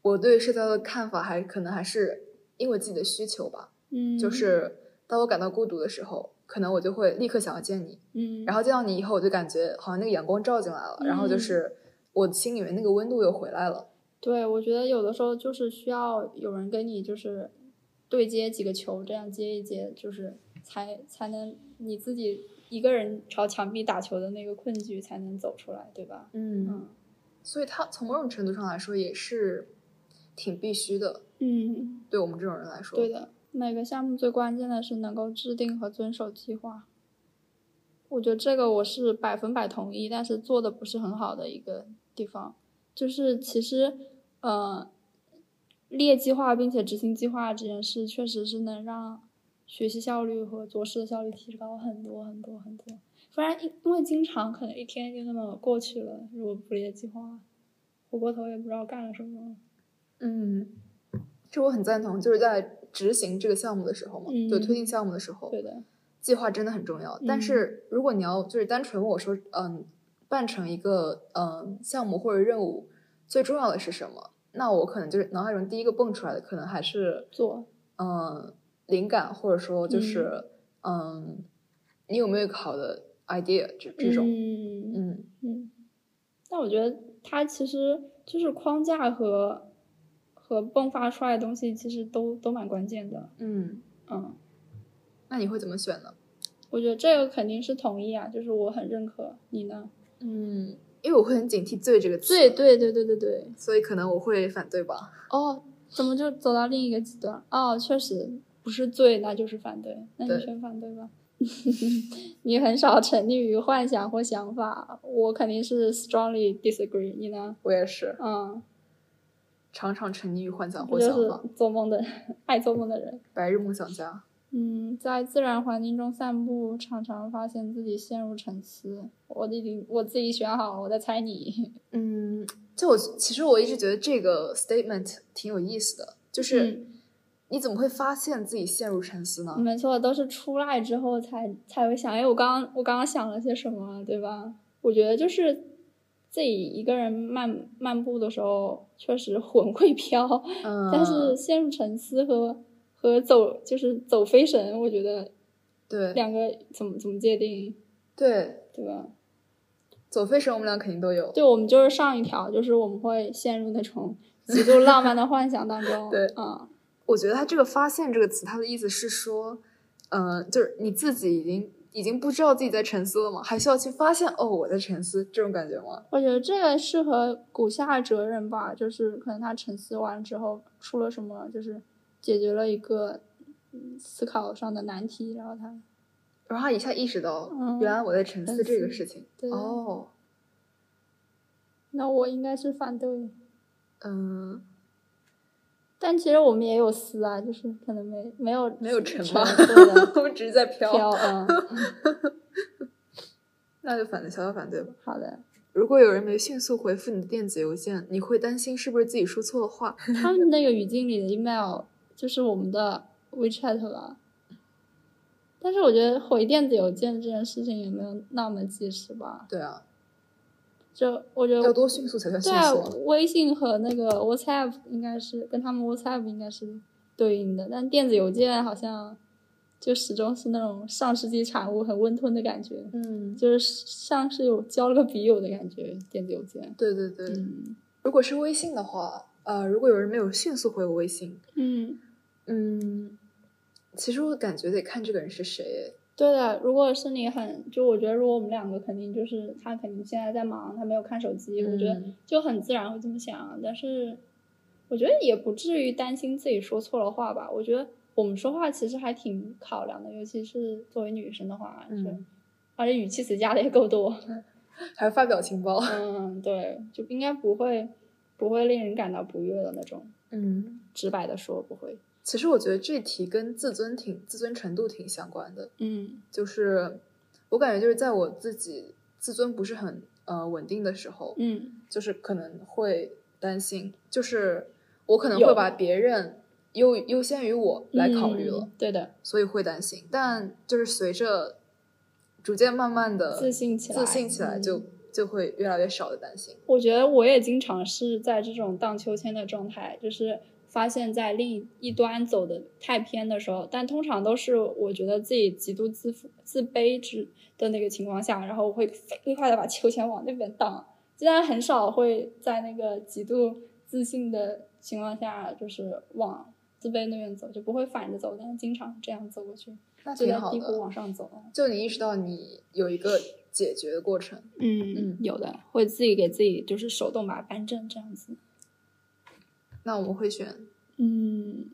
[SPEAKER 2] 我对社交的看法还可能还是因为自己的需求吧。
[SPEAKER 1] 嗯，
[SPEAKER 2] 就是当我感到孤独的时候，可能我就会立刻想要见你。
[SPEAKER 1] 嗯，
[SPEAKER 2] 然后见到你以后，我就感觉好像那个阳光照进来了，然后就是我心里面那个温度又回来了。
[SPEAKER 1] 对，我觉得有的时候就是需要有人跟你就是对接几个球，这样接一接，就是才才能你自己一个人朝墙壁打球的那个困局才能走出来，对吧？
[SPEAKER 2] 嗯，
[SPEAKER 1] 嗯
[SPEAKER 2] 所以他从某种程度上来说也是挺必须的，
[SPEAKER 1] 嗯，
[SPEAKER 2] 对我们这种人来说。
[SPEAKER 1] 对的。每个项目最关键的是能够制定和遵守计划。我觉得这个我是百分百同意，但是做的不是很好的一个地方，就是其实，呃，列计划并且执行计划这件事，确实是能让学习效率和做事的效率提高很多很多很多。不然，因因为经常可能一天就那么过去了，如果不列计划，回过头也不知道干了什么。
[SPEAKER 2] 嗯，这我很赞同，就是在执行这个项目的时候嘛，
[SPEAKER 1] 嗯
[SPEAKER 2] 就推进项目的时候，
[SPEAKER 1] 对的，
[SPEAKER 2] 计划真的很重要。但
[SPEAKER 1] 嗯
[SPEAKER 2] 是如果你要就是单纯问我说，嗯，办成一个嗯项目或者任务，最重要的是什么？那我可能就是脑海中第一个蹦出来的，可能还是
[SPEAKER 1] 做，
[SPEAKER 2] 嗯灵感，或者说就是嗯你有没有一个好的 idea 这这种，
[SPEAKER 1] 嗯
[SPEAKER 2] 嗯
[SPEAKER 1] 嗯，但我觉得它其实就是框架和和迸发出来的东西，其实都都蛮关键的。
[SPEAKER 2] 嗯，
[SPEAKER 1] 嗯，
[SPEAKER 2] 那你会怎么选呢？
[SPEAKER 1] 我觉得这个肯定是同意啊，就是我很认可。你呢？
[SPEAKER 2] 嗯，因为我会很警惕“罪”这个词，
[SPEAKER 1] 对对对对对对。
[SPEAKER 2] 所以可能我会反对吧。
[SPEAKER 1] 哦，怎么就走到另一个极端？哦，确实不是罪，那就是反对。那你选反对吧。你很少沉溺于幻想或想法，我肯定是 strongly disagree。你呢？
[SPEAKER 2] 我也是，
[SPEAKER 1] 嗯，
[SPEAKER 2] 常常沉溺于幻想或想法，
[SPEAKER 1] 做梦的爱做梦的人。
[SPEAKER 2] 白日梦想家。
[SPEAKER 1] 嗯，在自然环境中散步，常常发现自己陷入沉思。我已经我自己选好了，我在猜你。
[SPEAKER 2] 嗯，就我其实我一直觉得这个 statement 挺有意思的，就是
[SPEAKER 1] 嗯
[SPEAKER 2] 你怎么会发现自己陷入沉思呢？
[SPEAKER 1] 没错，都是出来之后才才会想，哎，我刚刚我刚刚想了些什么，对吧？我觉得就是自己一个人漫漫步的时候，确实魂会飘，
[SPEAKER 2] 嗯，
[SPEAKER 1] 但是陷入沉思和和走就是走飞神，我觉得
[SPEAKER 2] 对
[SPEAKER 1] 两个怎么怎么界定，
[SPEAKER 2] 对，
[SPEAKER 1] 对吧？
[SPEAKER 2] 走飞神我们俩肯定都有。
[SPEAKER 1] 对，我们就是上一条，就是我们会陷入那种极度浪漫的幻想当中。
[SPEAKER 2] 对
[SPEAKER 1] 嗯，
[SPEAKER 2] 我觉得他这个“发现”这个词，他的意思是说，呃，就是你自己已经已经不知道自己在沉思了吗？还需要去发现哦，我在沉思这种感觉吗？
[SPEAKER 1] 我觉得这个适合古下哲人吧，就是可能他沉思完之后出了什么，就是解决了一个嗯思考上的难题，然后他
[SPEAKER 2] 然后他一下意识到，
[SPEAKER 1] 嗯
[SPEAKER 2] 原来我在沉思这个事情。
[SPEAKER 1] 对
[SPEAKER 2] 哦，
[SPEAKER 1] 那我应该是反对，
[SPEAKER 2] 嗯，
[SPEAKER 1] 但其实我们也有思啊，就是可能没没有
[SPEAKER 2] 没有沉
[SPEAKER 1] 沉
[SPEAKER 2] 吧 我们只是在飘。
[SPEAKER 1] 飘，嗯，
[SPEAKER 2] 那就反对，小小反对吧。
[SPEAKER 1] 好的。
[SPEAKER 2] 如果有人没迅速回复你的电子邮件，你会担心是不是自己说错了话？
[SPEAKER 1] 他们那个语境里的 email 就是我们的 WeChat 了，但是我觉得回电子邮件这件事情也没有那么及时吧。
[SPEAKER 2] 对啊，
[SPEAKER 1] 就我觉得
[SPEAKER 2] 要多迅速才算迅速啊。，
[SPEAKER 1] 微信和那个 WhatsApp 应该是跟他们 WhatsApp 应该是对应的，但电子邮件好像就始终是那种上世纪产物，很温吞的感觉，
[SPEAKER 2] 嗯，
[SPEAKER 1] 就是像是有交了个笔友的感觉。电子邮件，
[SPEAKER 2] 对对对。
[SPEAKER 1] 嗯
[SPEAKER 2] 如果是微信的话，呃，如果有人没有迅速回我微信，
[SPEAKER 1] 嗯，
[SPEAKER 2] 嗯，其实我感觉得看这个人是谁。
[SPEAKER 1] 对的。如果是你很，就我觉得如果我们两个肯定就是他肯定现在在忙，他没有看手机，我觉得
[SPEAKER 2] 嗯
[SPEAKER 1] 就很自然会这么想，但是我觉得也不至于担心自己说错了话吧。我觉得我们说话其实还挺考量的，尤其是作为女生的话，
[SPEAKER 2] 嗯
[SPEAKER 1] 就而且语气词加的也够多。
[SPEAKER 2] 还发表情包。
[SPEAKER 1] 嗯，对，就应该不会不会令人感到不悦的那种，
[SPEAKER 2] 嗯，
[SPEAKER 1] 直白的说不会。
[SPEAKER 2] 其实我觉得这题跟自尊挺自尊程度挺相关的。
[SPEAKER 1] 嗯
[SPEAKER 2] 就是我感觉就是在我自己自尊不是很呃稳定的时候，
[SPEAKER 1] 嗯
[SPEAKER 2] 就是可能会担心，就是我可能会把别人优优先于我来考虑了，
[SPEAKER 1] 嗯对的，
[SPEAKER 2] 所以会担心。但就是随着逐渐慢慢的
[SPEAKER 1] 自信起来
[SPEAKER 2] 自信起来就，
[SPEAKER 1] 嗯
[SPEAKER 2] 就会越来越少的担心。
[SPEAKER 1] 我觉得我也经常是在这种荡秋千的状态，就是发现在另一端走的太偏的时候，但通常都是我觉得自己极度自负、自卑之的那个情况下，然后我会飞快的把秋千往那边荡，竟然很少会在那个极度自信的情况下，就是往自卑那边走，就不会反着走，但是经常这样走过去，
[SPEAKER 2] 那
[SPEAKER 1] 就在低谷，往上走。
[SPEAKER 2] 就你意识到你有一个解决的过程。
[SPEAKER 1] 嗯
[SPEAKER 2] 嗯
[SPEAKER 1] 有的会自己给自己就是手动把它扳正这样子。
[SPEAKER 2] 那我们会选
[SPEAKER 1] 嗯，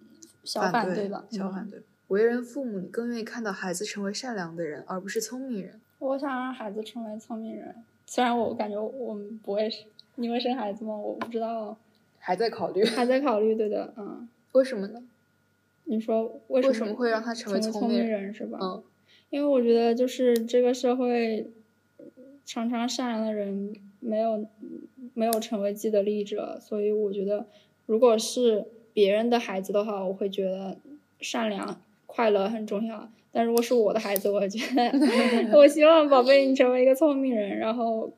[SPEAKER 1] 小
[SPEAKER 2] 反
[SPEAKER 1] 反对吧？嗯
[SPEAKER 2] 小反对。为人父母，你更愿意看到孩子成为善良的人，而不是聪明人。
[SPEAKER 1] 我想让孩子成为聪明人，虽然我感觉我们不会是，你会生孩子吗？我不知道，
[SPEAKER 2] 还在考虑，
[SPEAKER 1] 还在考虑。对的，嗯，
[SPEAKER 2] 为什么呢？
[SPEAKER 1] 你说为
[SPEAKER 2] 为
[SPEAKER 1] 什
[SPEAKER 2] 什么会让他成为聪明人
[SPEAKER 1] 人是吧？
[SPEAKER 2] 嗯，
[SPEAKER 1] 因为我觉得就是这个社会，常常善良的人没有没有成为既得利益者，所以我觉得，如果是别人的孩子的话，我会觉得善良、快乐很重要。但如果是我的孩子，我觉得，我希望宝贝你成为一个聪明人，然后，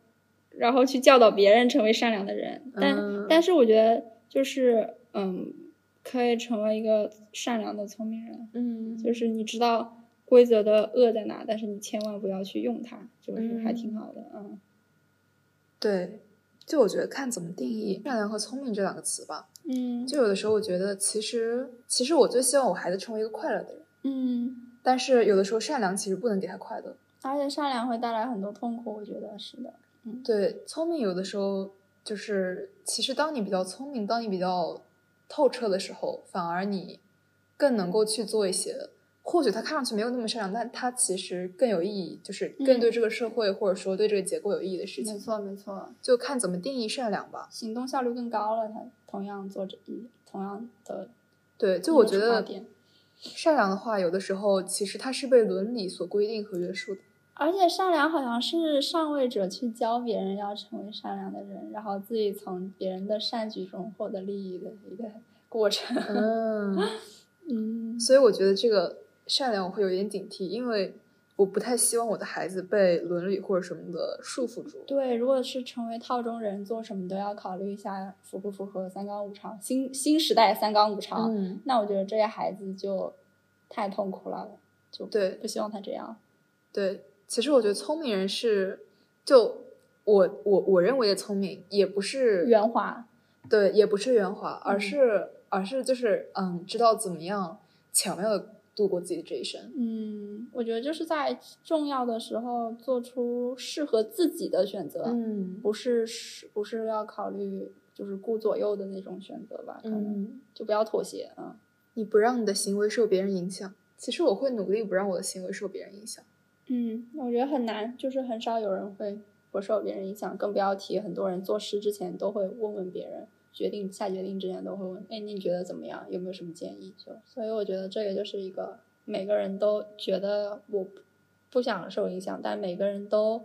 [SPEAKER 1] 然后去教导别人成为善良的人。但、
[SPEAKER 2] 嗯
[SPEAKER 1] 但是我觉得就是嗯，可以成为一个善良的聪明人。
[SPEAKER 2] 嗯
[SPEAKER 1] 就是你知道规则的恶在哪，但是你千万不要去用它，就是还挺好的，嗯
[SPEAKER 2] 对，就我觉得看怎么定义善良和聪明这两个词吧。
[SPEAKER 1] 嗯。
[SPEAKER 2] 就有的时候我觉得，其实其实我最希望我孩子成为一个快乐的人，
[SPEAKER 1] 嗯，
[SPEAKER 2] 但是有的时候善良其实不能给他快乐。
[SPEAKER 1] 而且善良会带来很多痛苦，我觉得是的，嗯。
[SPEAKER 2] 对，聪明有的时候就是，其实当你比较聪明，当你比较透彻的时候，反而你更能够去做一些，或许他看上去没有那么善良，但他其实更有意义，就是更对这个社会、或者说对这个结构有意义的事情。
[SPEAKER 1] 没错没错，
[SPEAKER 2] 就看怎么定义善良吧。
[SPEAKER 1] 行动效率更高了，他同样做着一同样的
[SPEAKER 2] 对，就我觉得善良的话，有的时候其实它是被伦理所规定和约束的。
[SPEAKER 1] 而且善良好像是上位者去教别人要成为善良的人，然后自己从别人的善举中获得利益的一个过程。
[SPEAKER 2] 嗯，
[SPEAKER 1] 嗯
[SPEAKER 2] 所以我觉得这个善良我会有点警惕，因为我不太希望我的孩子被伦理或者什么的束缚住。
[SPEAKER 1] 对，如果是成为套中人，做什么都要考虑一下符不符合三纲五常，新新时代三纲五常。
[SPEAKER 2] 嗯，
[SPEAKER 1] 那我觉得这些孩子就太痛苦了，就
[SPEAKER 2] 对
[SPEAKER 1] 不希望他这样。
[SPEAKER 2] 对，其实我觉得聪明人是，就我我我认为的聪明，也不是
[SPEAKER 1] 圆滑，
[SPEAKER 2] 对，也不是圆滑，而
[SPEAKER 1] 嗯
[SPEAKER 2] 是、而是就是嗯，知道怎么样巧妙的度过自己的这一生。
[SPEAKER 1] 嗯，我觉得就是在重要的时候做出适合自己的选择，
[SPEAKER 2] 嗯
[SPEAKER 1] 不是是不是要考虑就是顾左右的那种选择吧？可能
[SPEAKER 2] 嗯，
[SPEAKER 1] 就不要妥协啊。
[SPEAKER 2] 你不让你的行为受别人影响，其实我会努力不让我的行为受别人影响。
[SPEAKER 1] 嗯，我觉得很难，就是很少有人会不受别人影响，更不要提很多人做事之前都会问问别人，决定下决定之前都会问，哎，你觉得怎么样？有没有什么建议？就所以我觉得这个就是一个每个人都觉得我不不想受影响，但每个人都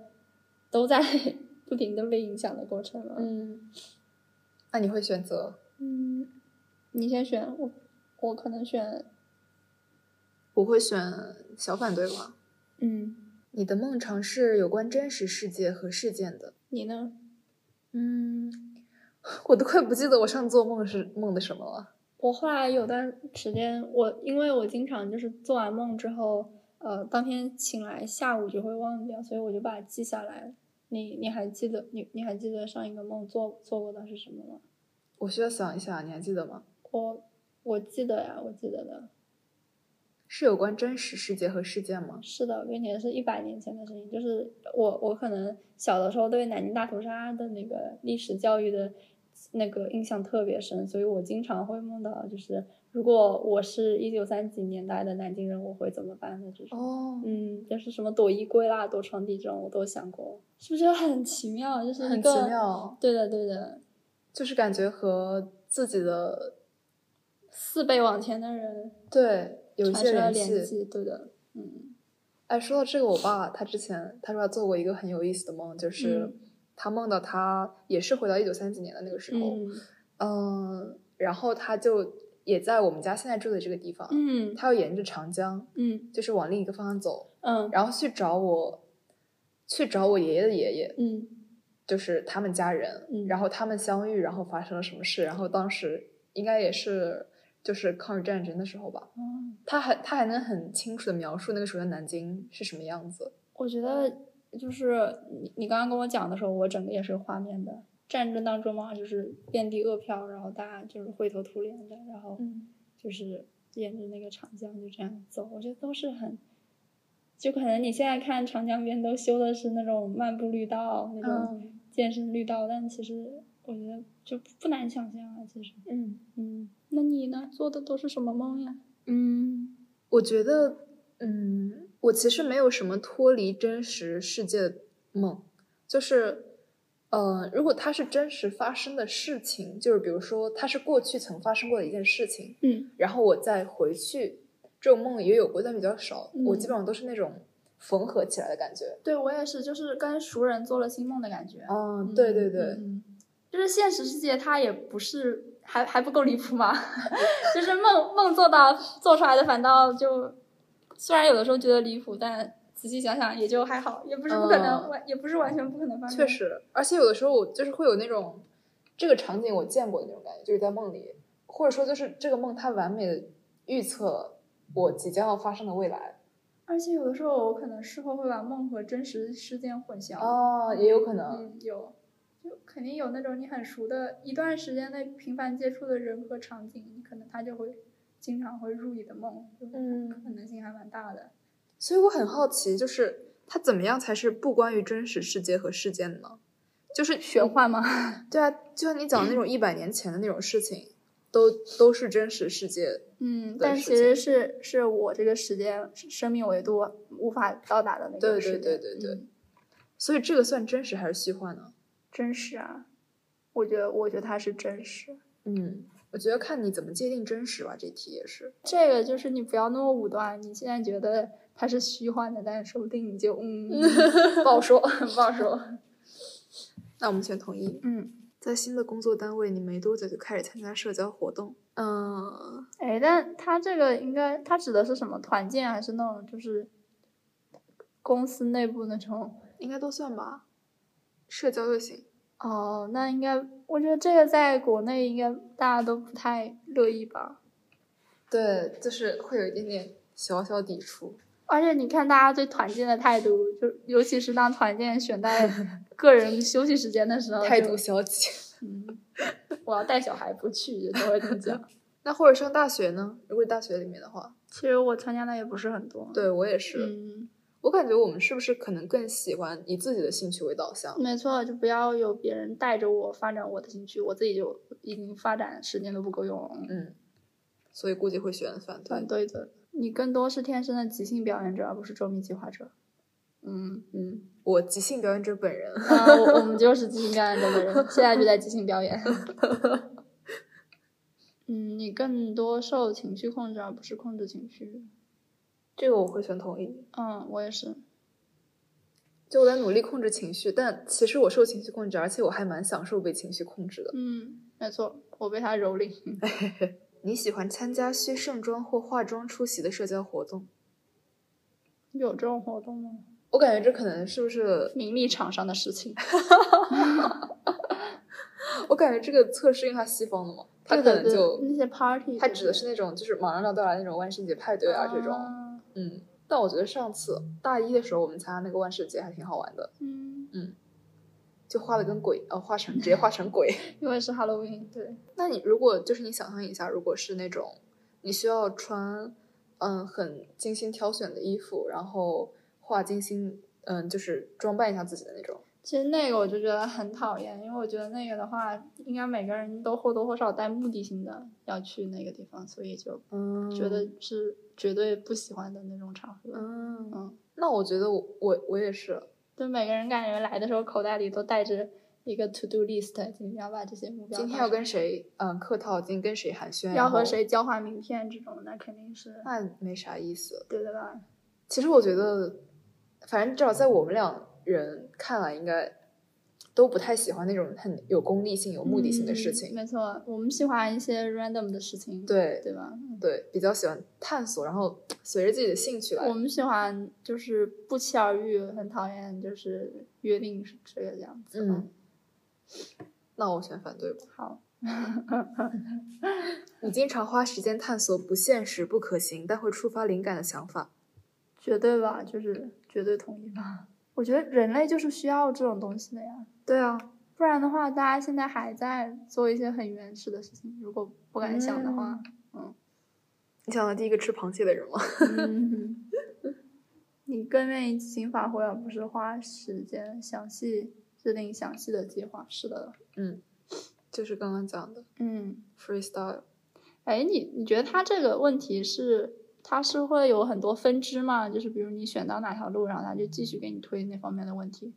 [SPEAKER 1] 都在 不停的被影响的过程了。
[SPEAKER 2] 嗯，那你会选择？
[SPEAKER 1] 嗯，你先选，我我可能选，
[SPEAKER 2] 我会选小反对吧。
[SPEAKER 1] 嗯，
[SPEAKER 2] 你的梦尝是有关真实世界和事件的。
[SPEAKER 1] 你呢？
[SPEAKER 2] 嗯，我都快不记得我上次做梦是梦的什么了。
[SPEAKER 1] 我后来有段时间，我因为我经常就是做完梦之后，呃，当天醒来下午就会忘掉，所以我就把它记下来了。你你还记得你你还记得上一个梦做做过的是什么吗？
[SPEAKER 2] 我需要想一下，你还记得吗？
[SPEAKER 1] 我我记得呀，我记得的，
[SPEAKER 2] 是有关真实世界和事件吗？
[SPEAKER 1] 是的，并且是一百年前的事情。就是我我可能小的时候对南京大屠杀的那个历史教育的那个印象特别深，所以我经常会梦到，就是如果我是一九三几年代的南京人，我会怎么办的这种。
[SPEAKER 2] 哦，
[SPEAKER 1] 嗯，就是什么躲衣柜啦、躲床底这种，我都想过，是不是很奇妙？就是
[SPEAKER 2] 很奇妙，
[SPEAKER 1] 对的，对的，
[SPEAKER 2] 就是感觉和自己的
[SPEAKER 1] 四倍往前的人
[SPEAKER 2] 对有一些联
[SPEAKER 1] 联系，对的，嗯。
[SPEAKER 2] 哎，说到这个，我爸他之前他说他做过一个很有意思的梦，就是
[SPEAKER 1] 嗯
[SPEAKER 2] 他梦到他也是回到一九三几年的那个时候，
[SPEAKER 1] 嗯。
[SPEAKER 2] 嗯，然后他就也在我们家现在住的这个地方，
[SPEAKER 1] 嗯
[SPEAKER 2] 他要沿着长江，
[SPEAKER 1] 嗯
[SPEAKER 2] 就是往另一个方向走，
[SPEAKER 1] 嗯。
[SPEAKER 2] 然后去找我，去找我爷爷的爷爷，
[SPEAKER 1] 嗯
[SPEAKER 2] 就是他们家人，
[SPEAKER 1] 嗯
[SPEAKER 2] 然后他们相遇，然后发生了什么事，然后当时应该也是就是抗日战争的时候吧，
[SPEAKER 1] 嗯，
[SPEAKER 2] 他还他还能很清楚的描述那个时候的南京是什么样子，
[SPEAKER 1] 我觉得就是你你刚刚跟我讲的时候，我整个也是有画面的。战争当中嘛，就是遍地饿殍，然后大家就是灰头土脸的，然后
[SPEAKER 2] 嗯
[SPEAKER 1] 就是沿着那个长江就这样走，我觉得都是很，就可能你现在看长江边都修的是那种漫步绿道那种
[SPEAKER 2] 嗯
[SPEAKER 1] 健身绿道，但其实我觉得就不难想象啊，其实，
[SPEAKER 2] 嗯
[SPEAKER 1] 嗯，那你呢？做的都是什么梦呀？
[SPEAKER 2] 嗯，我觉得，嗯，我其实没有什么脱离真实世界的梦，就是，呃，如果它是真实发生的事情，就是比如说它是过去曾发生过的一件事情，
[SPEAKER 1] 嗯
[SPEAKER 2] 然后我再回去，这种梦也有过，但比较少。我
[SPEAKER 1] 嗯
[SPEAKER 2] 基本上都是那种缝合起来的感觉。
[SPEAKER 1] 对我也是，就是跟熟人做了新梦的感觉。
[SPEAKER 2] 嗯，对对对，
[SPEAKER 1] 嗯，就是现实世界它也不是还还不够离谱吗？就是梦梦做到做出来的反倒就，虽然有的时候觉得离谱，但仔细想想也就还好，也不是不可能也不是完全不可能发生。
[SPEAKER 2] 确，实，而且有的时候我就是会有那种这个场景我见过的那种感觉，就是在梦里，或者说就是这个梦它完美的预测我即将要发生的未来。
[SPEAKER 1] 而且有的时候我可能事后会把梦和真实事件混淆。
[SPEAKER 2] 哦，也有可能。
[SPEAKER 1] 嗯，有，就肯定有那种你很熟的一段时间内频繁接触的人和场景，你可能他就会经常会入你的梦，
[SPEAKER 2] 嗯
[SPEAKER 1] 可能性还蛮大的。
[SPEAKER 2] 所以我很好奇，就是它怎么样才是不关于真实世界和事件呢？就是
[SPEAKER 1] 玄幻吗？
[SPEAKER 2] 对啊，就像你讲的那种一百年前的那种事情，都都是真实世界。
[SPEAKER 1] 嗯，但其实是是我这个时间生命维度无法到达的那
[SPEAKER 2] 对对
[SPEAKER 1] 个。
[SPEAKER 2] 对对对
[SPEAKER 1] 嗯
[SPEAKER 2] 所以这个算真实还是虚幻呢？
[SPEAKER 1] 真实啊，我觉得我觉得它是真实。
[SPEAKER 2] 嗯，我觉得看你怎么界定真实吧，这题也是。
[SPEAKER 1] 这个就是你不要那么武断，你现在觉得它是虚幻的，但是说不定你就嗯 不好说，不好说。
[SPEAKER 2] 那我们选同意。
[SPEAKER 1] 嗯，
[SPEAKER 2] 在新的工作单位，你没多久就开始参加社交活动。嗯，
[SPEAKER 1] 哎，但他这个应该他指的是什么团建还是那种就是公司内部那种？
[SPEAKER 2] 应该都算吧，社交就行。
[SPEAKER 1] 哦，那应该我觉得这个在国内应该大家都不太乐意吧。
[SPEAKER 2] 对，就是会有一点点小小抵触。
[SPEAKER 1] 而且你看大家对团建的态度，就尤其是当团建选在个人休息时间的时候，
[SPEAKER 2] 态度消极。
[SPEAKER 1] 嗯，我要带小孩不去，都会这么讲。
[SPEAKER 2] 那或者上大学呢？如果大学里面的话，
[SPEAKER 1] 其实我参加的也不是很多。，
[SPEAKER 2] 对我也是。
[SPEAKER 1] 嗯，
[SPEAKER 2] 我感觉我们是不是可能更喜欢以自己的兴趣为导向？
[SPEAKER 1] 没错，就不要有别人带着我发展我的兴趣，我自己就已经发展时间都不够用了。
[SPEAKER 2] 嗯，所以估计会选反对。
[SPEAKER 1] 反对的，你更多是天生的即兴表演者，而不是周密计划者。嗯，
[SPEAKER 2] 嗯，我即兴表演者本人。
[SPEAKER 1] 啊，我我们就是即兴表演者本人，现在就在即兴表演。嗯，你更多受情绪控制，而不是控制情绪。
[SPEAKER 2] 这个我会选同意。
[SPEAKER 1] 嗯，我也是。
[SPEAKER 2] 就我在努力控制情绪，但其实我受情绪控制，而且我还蛮享受被情绪控制的。
[SPEAKER 1] 嗯，没错，我被他蹂躏。
[SPEAKER 2] 你喜欢参加需盛装或化妆出席的社交活动？
[SPEAKER 1] 有这种活动吗？
[SPEAKER 2] 我感觉这可能是不是？
[SPEAKER 1] 名利场上的事情。
[SPEAKER 2] 我感觉这个测试因为它西方的嘛，它可能就
[SPEAKER 1] 那些 party，
[SPEAKER 2] 它指的是那种就是马上要到来那种万圣节派对啊这种。
[SPEAKER 1] 啊
[SPEAKER 2] 嗯，但我觉得上次大一的时候我们参加那个万圣节还挺好玩的，
[SPEAKER 1] 嗯，
[SPEAKER 2] 就画的跟鬼，呃，画成直接画成鬼。
[SPEAKER 1] 因为是 Halloween，对。
[SPEAKER 2] 那你如果就是你想象一下，如果是那种你需要穿嗯很精心挑选的衣服，然后画精心嗯就是装扮一下自己的那种，
[SPEAKER 1] 其实那个我就觉得很讨厌，因为我觉得那个的话，应该每个人都或多或少带目的性的要去那个地方，所以就
[SPEAKER 2] 嗯
[SPEAKER 1] 觉得是绝对不喜欢的那种场合。
[SPEAKER 2] 嗯
[SPEAKER 1] 嗯，
[SPEAKER 2] 那我觉得我我我也是，
[SPEAKER 1] 就每个人感觉来的时候口袋里都带着一个 to do list，今天要把这些目标
[SPEAKER 2] 今天要跟谁嗯客套，今天跟谁寒暄，
[SPEAKER 1] 要和谁交换名片这种，那肯定是
[SPEAKER 2] 那没啥意思。
[SPEAKER 1] 对的吧？
[SPEAKER 2] 其实我觉得，反正至少在我们两人看来，应该都不太喜欢那种很有功利性、有目的性的事
[SPEAKER 1] 嗯
[SPEAKER 2] 情。
[SPEAKER 1] 没错，我们喜欢一些 random 的事情，
[SPEAKER 2] 对
[SPEAKER 1] 对吧？
[SPEAKER 2] 对，比较喜欢探索，然后随着自己的兴趣来
[SPEAKER 1] 我。们喜欢就是不期而遇，很讨厌就是约定是这个样子。
[SPEAKER 2] 嗯，那我选反对吧。
[SPEAKER 1] 好，
[SPEAKER 2] 你经常花时间探索不现实、不可行但会触发灵感的想法。
[SPEAKER 1] 绝对吧，就是绝对同意吧。我觉得人类就是需要这种东西的呀，
[SPEAKER 2] 对啊，
[SPEAKER 1] 不然的话，大家现在还在做一些很原始的事情，如果不敢想的话，嗯
[SPEAKER 2] 你想到第一个吃螃蟹的人吗？
[SPEAKER 1] 嗯，你更愿意即兴发挥，而不是花时间详细制定详细的计划。是的，
[SPEAKER 2] 嗯，就是刚刚讲的
[SPEAKER 1] 嗯
[SPEAKER 2] ，freestyle。
[SPEAKER 1] 哎，你你觉得他这个问题是，他是会有很多分支嘛？就是比如你选到哪条路，然后它就继续给你推那方面的问题，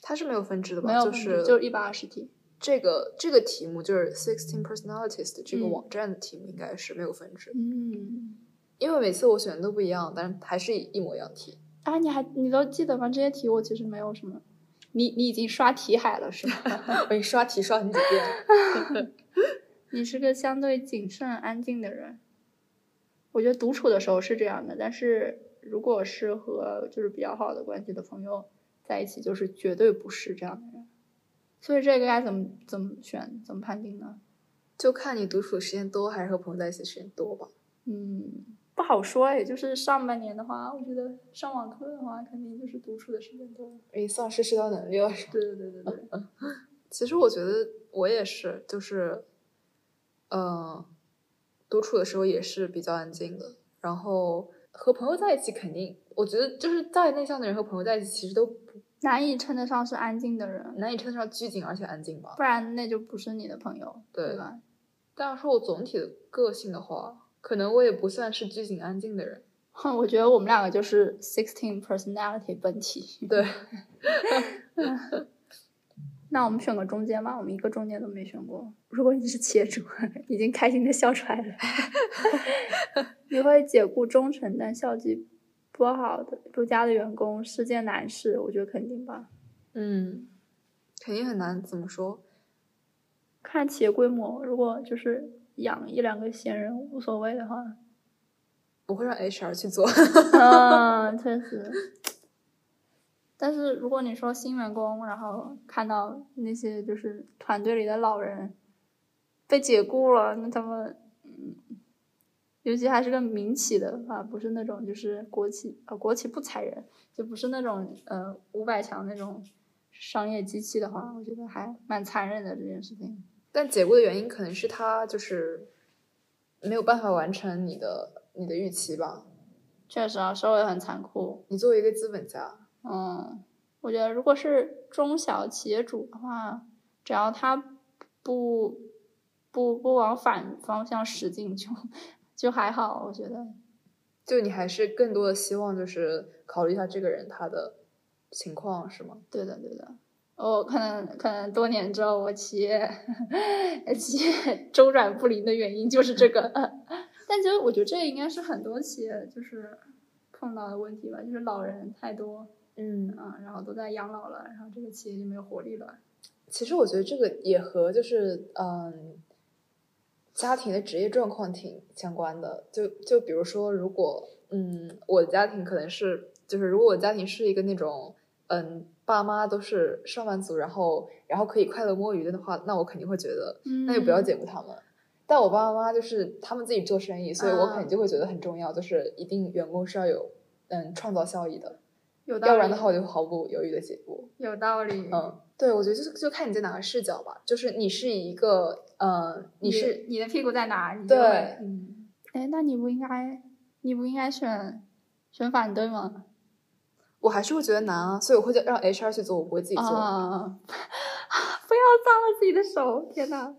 [SPEAKER 2] 它是没有分支的吧？
[SPEAKER 1] 没有分支，
[SPEAKER 2] 就是
[SPEAKER 1] 就一百二十题。
[SPEAKER 2] 这个这个题目就是 Sixteen Personalities 的这个
[SPEAKER 1] 嗯
[SPEAKER 2] 网站的题目，应该是没有分支，
[SPEAKER 1] 嗯，
[SPEAKER 2] 因为每次我选的都不一样，但是还是一模一样题。
[SPEAKER 1] 啊，你还你都记得吗？这些题我其实没有什么。你你已经刷题海了是吗？
[SPEAKER 2] 我已经刷题刷很几遍。
[SPEAKER 1] 你是个相对谨慎、安静的人。我觉得独处的时候是这样的，但是如果是和就是比较好的关系的朋友在一起，就是绝对不是这样的人。所以这个该怎么怎么选，怎么判定呢？
[SPEAKER 2] 就看你独处时间多还是和朋友在一起的时间多吧。
[SPEAKER 1] 嗯，不好说哎。就是上半年的话，我觉得上网课的话，肯定就是独处的时间多。
[SPEAKER 2] 诶，丧失社交能力了？
[SPEAKER 1] 对对对对对。
[SPEAKER 2] 其实我觉得我也是，就是，嗯、独处的时候也是比较安静的。然后和朋友在一起，肯定我觉得就是再内向的人和朋友在一起，其实都不
[SPEAKER 1] 难以称得上是安静的人，
[SPEAKER 2] 难以称得上拘谨而且安静吧
[SPEAKER 1] 不。然那就不是你的朋友，
[SPEAKER 2] 对
[SPEAKER 1] 对吧？
[SPEAKER 2] 但要说我总体的个性的话，可能我也不算是拘谨安静的人。
[SPEAKER 1] 哼，我觉得我们两个就是 sixteen personality 本体。
[SPEAKER 2] 对，
[SPEAKER 1] 那我们选个中间吧，我们一个中间都没选过。如果你是企业主，已经开心的笑出来了。你会解雇忠诚但效绩不好的不佳的员工是件难事，我觉得肯定吧。
[SPEAKER 2] 嗯，肯定很难。怎么说？
[SPEAKER 1] 看企业规模，如果就是养一两个闲人无所谓的话，
[SPEAKER 2] 不会让 HR 去做。
[SPEAKER 1] 嗯，确实。但是如果你说新员工，然后看到那些就是团队里的老人被解雇了，那他们，嗯，尤其还是个民企的话，不是那种就是国企，呃，国企不裁人，就不是那种呃五百强那种商业机器的话，我觉得还蛮残忍的这件事情。
[SPEAKER 2] 但解雇的原因可能是他就是没有办法完成你的你的预期吧。
[SPEAKER 1] 确实啊，社会很残酷，
[SPEAKER 2] 你作为一个资本家，
[SPEAKER 1] 嗯，我觉得如果是中小企业主的话，只要他不不不往反方向使劲就，就还好。我觉得，
[SPEAKER 2] 就你还是更多的希望就是考虑一下这个人他的情况是吗？
[SPEAKER 1] 对的对的。我可能可能多年之后，我企业 企业周转不灵的原因就是这个。但其实我觉得这应该是很多企业就是碰到的问题吧，就是老人太多，
[SPEAKER 2] 嗯，
[SPEAKER 1] 嗯，然后都在养老了，然后这个企业就没有活力了。
[SPEAKER 2] 其实我觉得这个也和就是嗯家庭的职业状况挺相关的。就就比如说，如果嗯我的家庭可能是就是如果我家庭是一个那种嗯爸妈都是上班族，然后然后可以快乐摸鱼的话，那我肯定会觉得那就不要解雇他们。但我爸爸妈妈就是他们自己做生意，所以我肯定就会觉得很重要，就是一定员工是要有嗯创造效益的，
[SPEAKER 1] 有道理，
[SPEAKER 2] 要不然的话我就毫不犹豫的解雇。
[SPEAKER 1] 有道理。
[SPEAKER 2] 嗯，对，我觉得就是就看你在哪个视角吧，就是你是一个呃，你是
[SPEAKER 1] 你的屁股在哪儿？你
[SPEAKER 2] 对
[SPEAKER 1] 嗯，哎，那你不应该，你不应该选选反对吗？
[SPEAKER 2] 我还是会觉得难啊，所以我会叫让 HR 去做，我不会自己做。
[SPEAKER 1] 啊！不要脏了自己的手！天呐，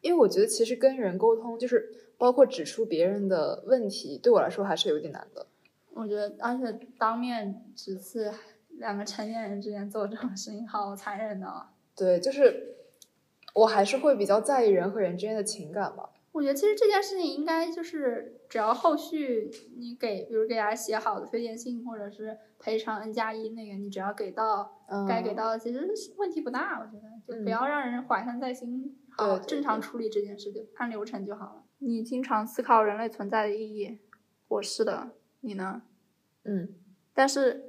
[SPEAKER 2] 因为我觉得其实跟人沟通，就是包括指出别人的问题，对我来说还是有点难的。
[SPEAKER 1] 我觉得，而且当面指刺两个成年人之间做这种事情，好残忍的。
[SPEAKER 2] 对，就是我还是会比较在意人和人之间的情感吧。
[SPEAKER 1] 我觉得其实这件事情应该就是，只要后续你给，比如给他写好的推荐信，或者是赔偿 N 加一那个，你只要给到
[SPEAKER 2] 嗯，
[SPEAKER 1] 该给到的，其实问题不大。我觉得就不要让人怀恨在心，好
[SPEAKER 2] 对对
[SPEAKER 1] 正常处理这件事，就按流程就好了。你经常思考人类存在的意义，我是的，你呢？
[SPEAKER 2] 嗯，
[SPEAKER 1] 但是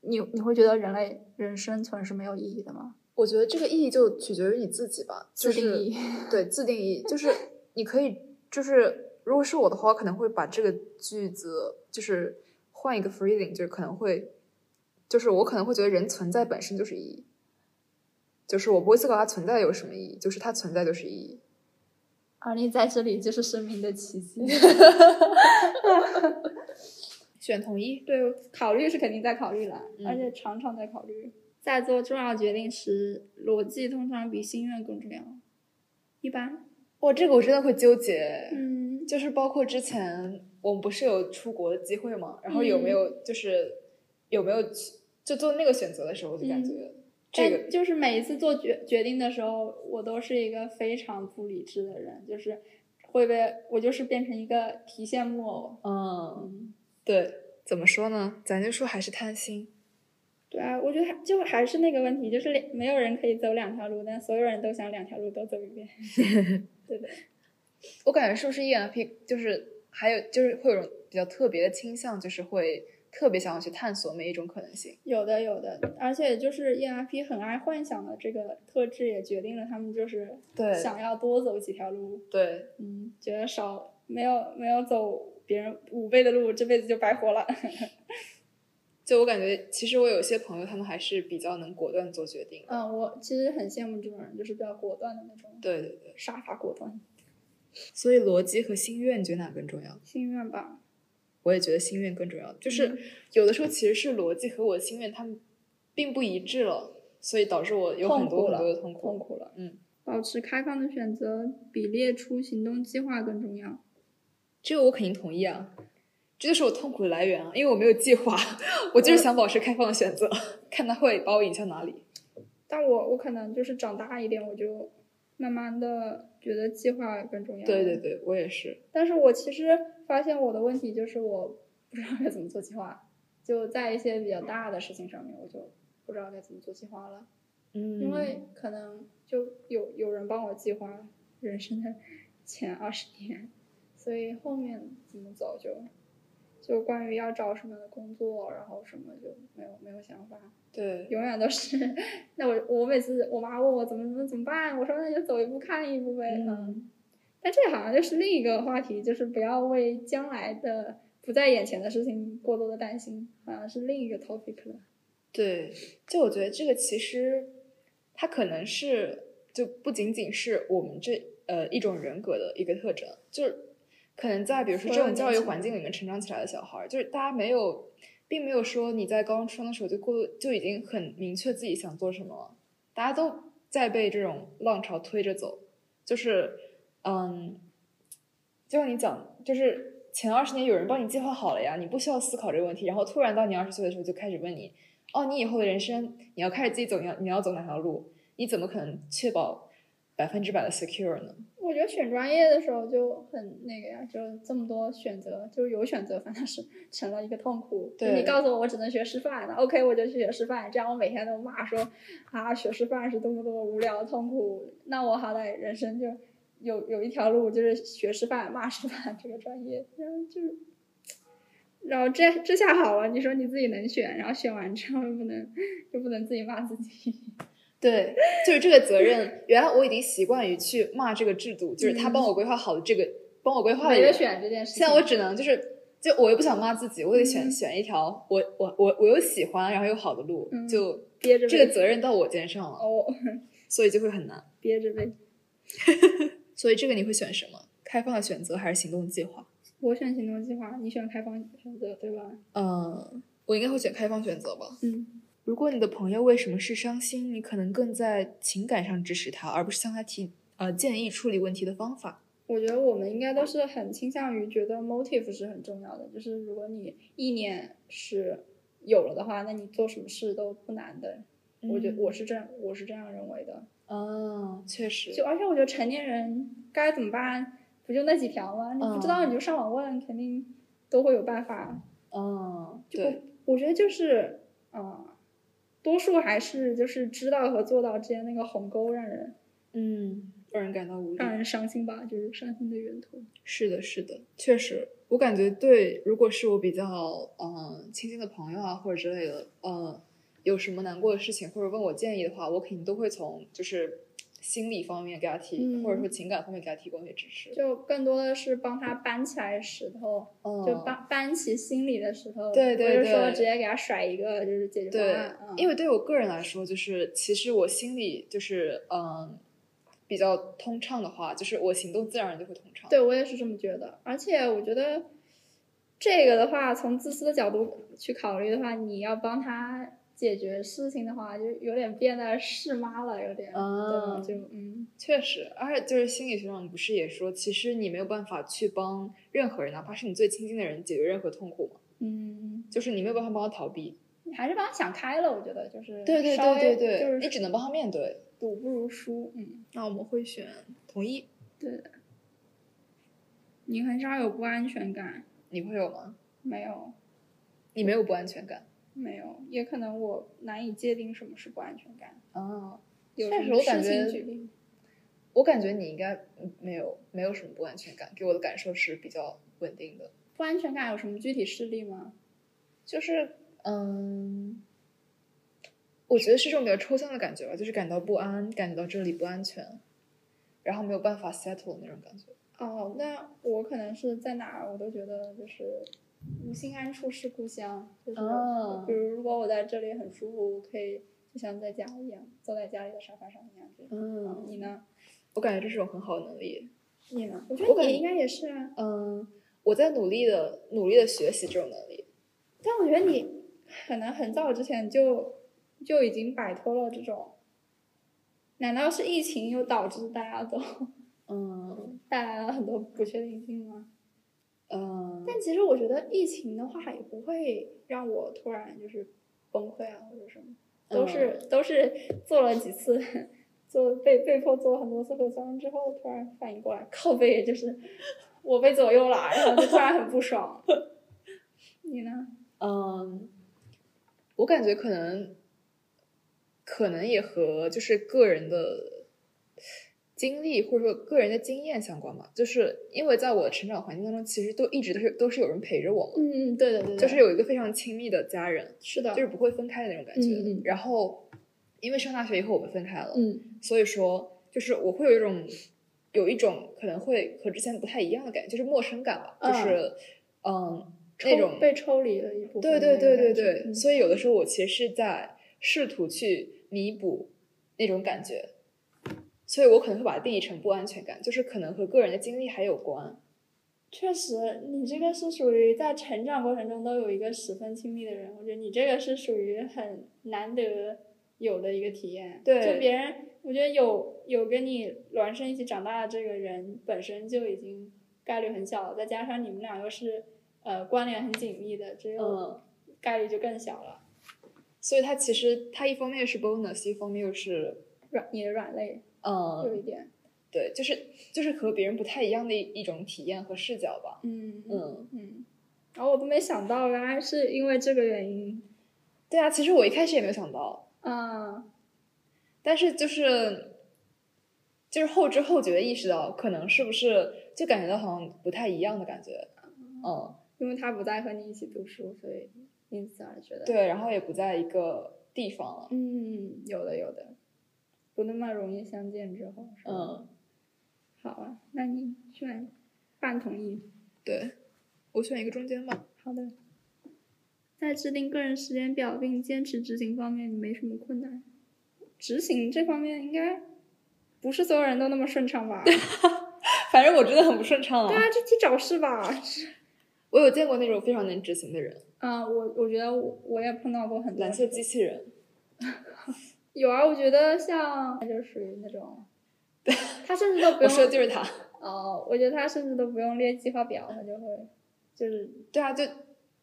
[SPEAKER 1] 你你会觉得人类人生存是没有意义的吗？
[SPEAKER 2] 我觉得这个意义就取决于你自己吧，就是
[SPEAKER 1] 自定义。
[SPEAKER 2] 对自定义，就是你可以，就是如果是我的话，我可能会把这个句子就是换一个 phrasing，就是可能会，就是我可能会觉得人存在本身就是意义，就是我不会思考它存在有什么意义，就是它存在就是意义。
[SPEAKER 1] 而你在这里就是生命的奇迹。
[SPEAKER 2] 选同意，
[SPEAKER 1] 对，考虑是肯定在考虑了，
[SPEAKER 2] 嗯
[SPEAKER 1] 而且常常在考虑。在做重要决定时，逻辑通常比心愿更重要。一般，
[SPEAKER 2] 哇，这个我真的会纠结。
[SPEAKER 1] 嗯，
[SPEAKER 2] 就是包括之前我们不是有出国的机会吗？然后有没有就是有没有去就做那个选择的时候，就感觉这个
[SPEAKER 1] 但就是每一次做决决定的时候，我都是一个非常不理智的人，就是会被我就是变成一个提线木偶。
[SPEAKER 2] 嗯，对，怎么说呢？咱就说还是贪心。
[SPEAKER 1] 对啊，我觉得还就还是那个问题，就是两没有人可以走两条路，但所有人都想两条路都走一遍。对的，
[SPEAKER 2] 我感觉是不是 ENFP 就是还有就是会有种比较特别的倾向，就是会特别想要去探索每一种可能性。
[SPEAKER 1] 有的有的，而且就是 ENFP 很爱幻想的这个特质，也决定了他们就是
[SPEAKER 2] 对
[SPEAKER 1] 想要多走几条路。
[SPEAKER 2] 对，
[SPEAKER 1] 嗯，觉得少没有没有走别人五倍的路，这辈子就白活了。
[SPEAKER 2] 就我感觉，其实我有些朋友他们还是比较能果断做决定。
[SPEAKER 1] 嗯，我其实很羡慕这种人，就是比较果断的那种，
[SPEAKER 2] 对对对，
[SPEAKER 1] 杀伐果断。
[SPEAKER 2] 所以逻辑和心愿，你觉得哪更重要？
[SPEAKER 1] 心愿吧，
[SPEAKER 2] 我也觉得心愿更重要。就是
[SPEAKER 1] 嗯
[SPEAKER 2] 有的时候其实是逻辑和我的心愿他们并不一致了，所以导致我有很多很多的痛苦。
[SPEAKER 1] 痛苦了。
[SPEAKER 2] 嗯，
[SPEAKER 1] 保持开放的选择比列出行动计划更重要。
[SPEAKER 2] 这个我肯定同意啊。这就是我痛苦的来源啊，因为我没有计划，我就是想保持开放的选择，看它会把我引向哪里。
[SPEAKER 1] 但我我可能就是长大一点，我就慢慢的觉得计划更重要。
[SPEAKER 2] 对对。对，我也是。
[SPEAKER 1] 但是我其实发现我的问题就是我不知道该怎么做计划，就在一些比较大的事情上面，我就不知道该怎么做计划了。
[SPEAKER 2] 嗯
[SPEAKER 1] 因为可能就有有人帮我计划人生的前二十年，所以后面怎么走就就关于要找什么样的工作，然后什么就没有没有想法，
[SPEAKER 2] 对
[SPEAKER 1] 永远都是。那我我每次我妈问我怎么怎么怎么办，我说那就走一步看一步呗。
[SPEAKER 2] 嗯
[SPEAKER 1] 但这好像就是另一个话题，就是不要为将来的不在眼前的事情过多的担心，好像是另一个 topic 了。
[SPEAKER 2] 对，就我觉得这个其实它可能是就不仅仅是我们这呃一种人格的一个特征，就是可能在比如说这种教育环境里面成长起来的小孩，就是大家没有，并没有说你在高中、初中的时候就过就已经很明确自己想做什么了，大家都在被这种浪潮推着走，就是嗯，就像你讲，就是前二十年有人帮你计划好了呀，你不需要思考这个问题，然后突然到你二十岁的时候就开始问你，哦，你以后的人生你要开始自己走，你要你要走哪条路？你怎么可能确保百分之百的 secure 呢？
[SPEAKER 1] 我觉得选专业的时候就很那个呀，就这么多选择，就是有选择反正是成了一个痛苦。就
[SPEAKER 2] 对
[SPEAKER 1] 你告诉我我只能学师范，那 OK 我就去学师范，这样我每天都骂说啊学师范是多么多么无聊痛苦，那我好歹人生就有有一条路就是学师范骂师范这个专业，然后就是。然后这这下好了，你说你自己能选，然后选完之后又不能又不能自己骂自己，
[SPEAKER 2] 对，就是这个责任。原来我已经习惯于去骂这个制度，就是他帮我规划好的这个，帮我规划的人
[SPEAKER 1] 没得。选这件事情。
[SPEAKER 2] 现在我只能就是，就我又不想骂自己，我得选、
[SPEAKER 1] 嗯
[SPEAKER 2] 选一条我我我我又喜欢，然后又好的路，
[SPEAKER 1] 嗯
[SPEAKER 2] 就
[SPEAKER 1] 憋着
[SPEAKER 2] 这个责任到我肩上了，
[SPEAKER 1] 哦，
[SPEAKER 2] 所以就会很难。
[SPEAKER 1] 憋着呗。
[SPEAKER 2] 所以这个你会选什么？开放的选择还是行动计划？
[SPEAKER 1] 我选行动计划，你选开放选择，对吧？
[SPEAKER 2] 嗯，我应该会选开放选择吧。
[SPEAKER 1] 嗯，
[SPEAKER 2] 如果你的朋友为什么是伤心，你可能更在情感上支持他，而不是向他提呃建议处理问题的方法。
[SPEAKER 1] 我觉得我们应该都是很倾向于觉得 motive 是很重要的，就是如果你意念是有了的话，那你做什么事都不难的。我觉得我是这样，我是这样认为的。
[SPEAKER 2] 嗯，确实，
[SPEAKER 1] 就而且我觉得成年人该怎么办，不就那几条吗？你不知道你就上网问，肯定都会有办法。
[SPEAKER 2] 嗯，
[SPEAKER 1] 就
[SPEAKER 2] 对，
[SPEAKER 1] 我觉得就是，嗯，多数还是就是知道和做到之间那个鸿沟让人
[SPEAKER 2] 嗯，让人感到无力。
[SPEAKER 1] 让人伤心吧，就是伤心的源头。
[SPEAKER 2] 是的，是的，确实，我感觉对，如果是我比较嗯、呃亲近的朋友啊或者之类的，呃，有什么难过的事情或者问我建议的话，我肯定都会从就是心理方面给他提，
[SPEAKER 1] 嗯
[SPEAKER 2] 或者说情感方面给他提供一些支持。
[SPEAKER 1] 就更多的是帮他搬起来石头，
[SPEAKER 2] 嗯
[SPEAKER 1] 就搬搬起心里的石头，
[SPEAKER 2] 对对
[SPEAKER 1] 不是说
[SPEAKER 2] 对
[SPEAKER 1] 直接给他甩一个就是解决方
[SPEAKER 2] 对
[SPEAKER 1] 案。嗯、，
[SPEAKER 2] 因为对我个人来说，就是其实我心里就是嗯比较通畅的话，就是我行动自然而然就会通畅。
[SPEAKER 1] 对我也是这么觉得，而且我觉得这个的话，从自私的角度去考虑的话，你要帮他解决事情的话，就有点变得是妈了，有点，嗯？就嗯，
[SPEAKER 2] 确实，而且就是心理学上不是也说，其实你没有办法去帮任何人，哪怕是你最亲近的人解决任何痛苦嘛，
[SPEAKER 1] 嗯，
[SPEAKER 2] 就是你没有办法帮他逃避。
[SPEAKER 1] 你还是帮他想开了，我觉得就是
[SPEAKER 2] 对对对对对，
[SPEAKER 1] 就是
[SPEAKER 2] 你只能帮他面对。
[SPEAKER 1] 赌不如输，嗯，
[SPEAKER 2] 那我们会选同意，
[SPEAKER 1] 对的。你很少有不安全感，
[SPEAKER 2] 你会有吗？
[SPEAKER 1] 没有，
[SPEAKER 2] 你没有不安全感
[SPEAKER 1] 没有，也可能我难以界定什么是不安全感。
[SPEAKER 2] 啊？
[SPEAKER 1] 有
[SPEAKER 2] 确实
[SPEAKER 1] 什么事
[SPEAKER 2] 我感觉？我感觉你应该嗯没有没有什么不安全感，给我的感受是比较稳定的。
[SPEAKER 1] 不安全感有什么具体事例吗？
[SPEAKER 2] 就是嗯，我觉得是这种比较抽象的感觉吧，就是感到不安，感觉到这里不安全，然后没有办法 settle 那种感觉。
[SPEAKER 1] 哦，那我可能是在哪儿，我都觉得就是无心安处是故乡，就是、
[SPEAKER 2] 哦
[SPEAKER 1] 比如如果我在这里很舒服，我可以就像在家一样，坐在家里的沙发上一样。这种
[SPEAKER 2] 嗯
[SPEAKER 1] 你呢？
[SPEAKER 2] 我感觉这是种很好的能力。
[SPEAKER 1] 你呢？我觉得你应该也是啊，
[SPEAKER 2] 嗯，我在努力的努力的学习这种能力。
[SPEAKER 1] 但我觉得你可能很早之前就就已经摆脱了这种。难道是疫情又导致大家都
[SPEAKER 2] 嗯
[SPEAKER 1] 带来了很多不确定性吗？
[SPEAKER 2] 嗯，
[SPEAKER 1] 但其实我觉得疫情的话也不会让我突然就是崩溃啊或者什么，都是、都是做了几次，做被被迫做了很多次核酸之后，突然反应过来，靠背就是我被左右了，然后就突然很不爽。你呢？
[SPEAKER 2] 嗯，我感觉可能可能也和就是个人的经历或者说个人的经验相关吧。就是因为在我的成长环境当中，其实都一直都是都是有人陪着我嘛，
[SPEAKER 1] 嗯，对的对的，
[SPEAKER 2] 就是有一个非常亲密的家人，
[SPEAKER 1] 是的，
[SPEAKER 2] 就是不会分开的那种感觉。
[SPEAKER 1] 嗯嗯
[SPEAKER 2] 然后因为上大学以后我们分开了，
[SPEAKER 1] 嗯
[SPEAKER 2] 所以说就是我会有一种有一种可能会和之前不太一样的感觉，就是陌生感吧，
[SPEAKER 1] 嗯。
[SPEAKER 2] 就是。嗯那种
[SPEAKER 1] 被抽离了一部分
[SPEAKER 2] 对对对对对，
[SPEAKER 1] 嗯。
[SPEAKER 2] 所以有的时候我其实是在试图去弥补那种感觉，所以我可能会把它定义成不安全感，就是可能和个人的经历还有关。
[SPEAKER 1] 确实，你这个是属于在成长过程中都有一个十分亲密的人，我觉得你这个是属于很难得有的一个体验。
[SPEAKER 2] 对
[SPEAKER 1] 就别人，我觉得有有跟你孪生一起长大的这个人本身就已经概率很小了，再加上你们俩又是呃关联很紧密的，只有
[SPEAKER 2] 嗯
[SPEAKER 1] 概率就更小了。
[SPEAKER 2] 所以它其实它一方面是 bonus，一方面又是
[SPEAKER 1] 软，你的软肋有一
[SPEAKER 2] 嗯，
[SPEAKER 1] 点，
[SPEAKER 2] 对，就是就是和别人不太一样的一一种体验和视角吧。
[SPEAKER 1] 嗯
[SPEAKER 2] 嗯，
[SPEAKER 1] 嗯。然后我都没想到，原来是因为这个原因。
[SPEAKER 2] 对啊，其实我一开始也没有想到，
[SPEAKER 1] 啊，
[SPEAKER 2] 但是就是就是后知后觉的意识到，可能是不是就感觉到好像不太一样的感觉。嗯，
[SPEAKER 1] 因为他不再和你一起读书，所以因此而觉得，
[SPEAKER 2] 对，然后也不在一个地方了。
[SPEAKER 1] 嗯，有的有的，不那么容易相见之后，
[SPEAKER 2] 嗯，
[SPEAKER 1] 好啊，那你选半同意，
[SPEAKER 2] 对，我选一个中间吧。
[SPEAKER 1] 好的。在制定个人时间表并坚持执行方面，你没什么困难。执行这方面应该不是所有人都那么顺畅吧？
[SPEAKER 2] 反正我真的很不顺畅啊。
[SPEAKER 1] 啊，这题找事吧。
[SPEAKER 2] 我有见过那种非常能执行的人，
[SPEAKER 1] 啊、我我觉得我我也碰到过很多
[SPEAKER 2] 蓝色机器人。
[SPEAKER 1] 有啊，我觉得像他就属于那种，他甚至都不
[SPEAKER 2] 我
[SPEAKER 1] 用
[SPEAKER 2] 说的就是他。
[SPEAKER 1] 哦，我觉得他甚至都不用列计划表，他就会就是。
[SPEAKER 2] 对啊，就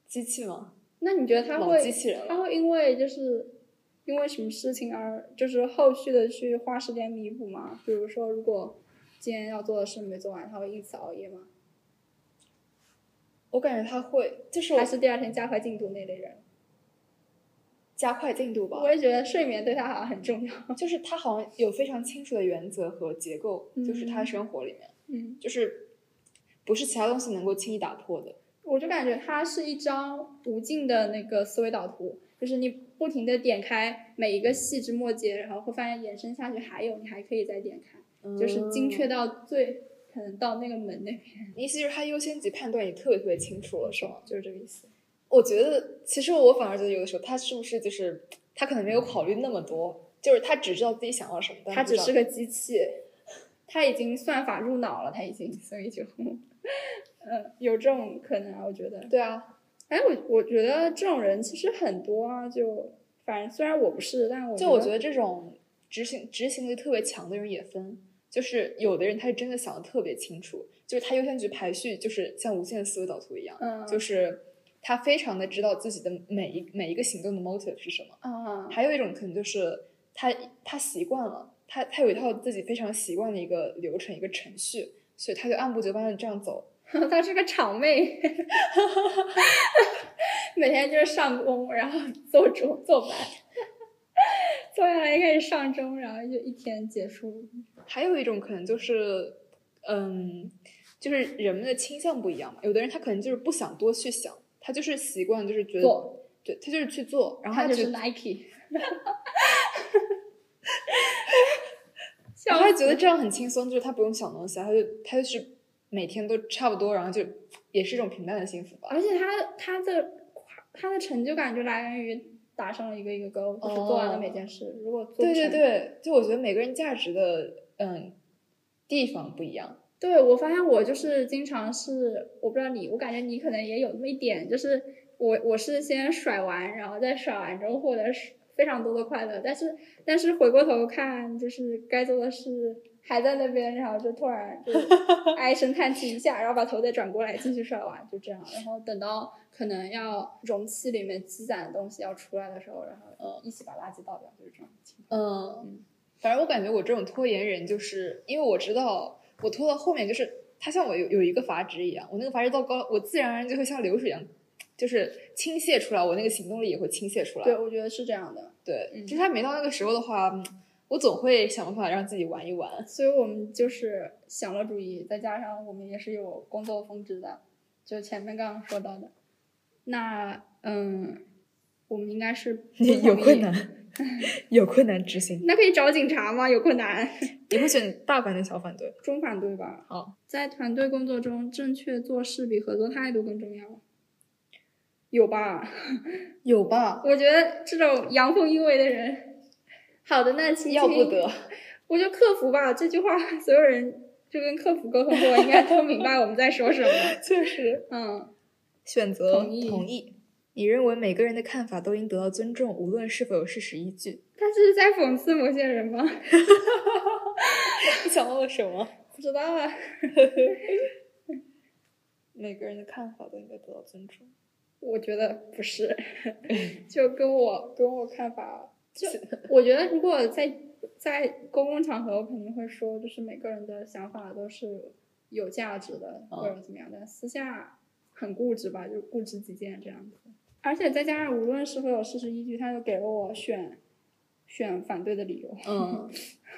[SPEAKER 2] 机器嘛，
[SPEAKER 1] 那你觉得他会
[SPEAKER 2] 机器人。
[SPEAKER 1] 他会因为就是因为什么事情而就是后续的去花时间弥补吗？比如说，如果今天要做的事没做完，他会因此熬夜吗？
[SPEAKER 2] 我感觉他会，就是我
[SPEAKER 1] 还是第二天加快进度那类人？
[SPEAKER 2] 加快进度吧
[SPEAKER 1] 我。也觉得睡眠对他好像很重要。
[SPEAKER 2] 就是他好像有非常清楚的原则和结构，就是他
[SPEAKER 1] 嗯
[SPEAKER 2] 生活里面，
[SPEAKER 1] 嗯，
[SPEAKER 2] 就是不是其他东西能够轻易打破的。
[SPEAKER 1] 我就感觉它是一张无尽的那个思维导图，就是你不停的点开每一个细枝末节，然后会发现延伸下去还有，你还可以再点开，就是精确
[SPEAKER 2] 嗯。
[SPEAKER 1] 到最可能到那个门那边，
[SPEAKER 2] 意思就是他优先级判断也特别特别清楚了，是吗？
[SPEAKER 1] 就是这个意思。
[SPEAKER 2] 我觉得，其实我反而觉得有的时候他是不是就是他可能没有考虑那么多，就是他只知道自己想要什么，但不知道
[SPEAKER 1] 它只是个机器，他已经算法入脑了，他已经，所以就，嗯，有这种可能啊，我觉得。
[SPEAKER 2] 对啊，
[SPEAKER 1] 哎，我我觉得这种人其实很多啊，就反正虽然我不是，但我
[SPEAKER 2] 就我觉得这种执行执行力特别强的人也分，就是有的人他是真的想的特别清楚，就是他优先级排序就是像无限思维导图一样，
[SPEAKER 1] 嗯，
[SPEAKER 2] 就是他非常的知道自己的每一每一个行动的 motive 是什么。
[SPEAKER 1] 啊，
[SPEAKER 2] 还有一种可能就是他他习惯了，他他有一套自己非常习惯的一个流程一个程序，所以他就按部就班的这样走。
[SPEAKER 1] 他是个场妹，每天就是上工，然后做钟做班，做下来开始上钟，然后就一天结束。
[SPEAKER 2] 还有一种可能就是，嗯，就是人们的倾向不一样嘛。有的人他可能就是不想多去想，他就是习惯就是觉得，对他就是去做，然后
[SPEAKER 1] 他就是
[SPEAKER 2] 他觉得
[SPEAKER 1] Nike，
[SPEAKER 2] 然后他觉得这样很轻松，就是他不用想东西，他就他就是每天都差不多，然后就也是一种平淡的幸福吧。
[SPEAKER 1] 而且他他的他的成就感就来源于达成了一个一个 goal，就是做完了每件事。如果
[SPEAKER 2] 对对对，就我觉得每个人价值的嗯地方不一样。
[SPEAKER 1] 对，我发现我就是经常是，我不知道你，我感觉你可能也有那么一点，就是我我是先甩完，然后再甩完之后获得非常多的快乐，但是但是回过头看，就是该做的事还在那边，然后就突然就 唉声叹气一下，然后把头再转过来继续甩完，就这样，然后等到可能要容器里面积攒的东西要出来的时候，然后呃一起把垃圾倒掉，就是这种情况。
[SPEAKER 2] 嗯，反正我感觉我这种拖延人，就是因为我知道我拖到后面，就是它像我有有一个阀值一样，我那个阀值到高，我自然而然就会像流水一样，就是倾泻出来，我那个行动力也会倾泻出来。
[SPEAKER 1] 对，我觉得是这样的。
[SPEAKER 2] 对，
[SPEAKER 1] 嗯
[SPEAKER 2] 就是它没到那个时候的话，嗯我总会想办法让自己玩一玩。
[SPEAKER 1] 所以我们就是享乐主义，再加上我们也是有工作峰值的，就前面刚刚说到的。那嗯，我们应该是不同 意，
[SPEAKER 2] 有困难执行。
[SPEAKER 1] 那可以找警察吗？有困难，
[SPEAKER 2] 你会选大反对小反对？
[SPEAKER 1] 中反对吧。
[SPEAKER 2] 好，
[SPEAKER 1] 在团队工作中，正确做事比合作态度更重要。有吧？
[SPEAKER 2] 有吧？
[SPEAKER 1] 我觉得这种阳奉阴违的人，好的，那请
[SPEAKER 2] 要不得。
[SPEAKER 1] 我就客服吧，这句话所有人就跟客服沟通过，应该都明白我们在说什么。
[SPEAKER 2] 确实，
[SPEAKER 1] 嗯，
[SPEAKER 2] 选择
[SPEAKER 1] 同意
[SPEAKER 2] 同意。你认为每个人的看法都应得到尊重，无论是否有事实依据。
[SPEAKER 1] 他这是在讽刺某些人吗？
[SPEAKER 2] 你 想到了什么？
[SPEAKER 1] 不知道啊。
[SPEAKER 2] 每个人的看法都应该得到尊重。
[SPEAKER 1] 我觉得不是，就跟我跟我看法，就我觉得如果在在公共场合，我肯定会说，就是每个人的想法都是有价值的，
[SPEAKER 2] 嗯
[SPEAKER 1] 或者怎么样的。私下很固执吧，就固执己见这样子。而且再加上，无论是否有事实依据，他就给了我选选反对的理由。
[SPEAKER 2] 嗯，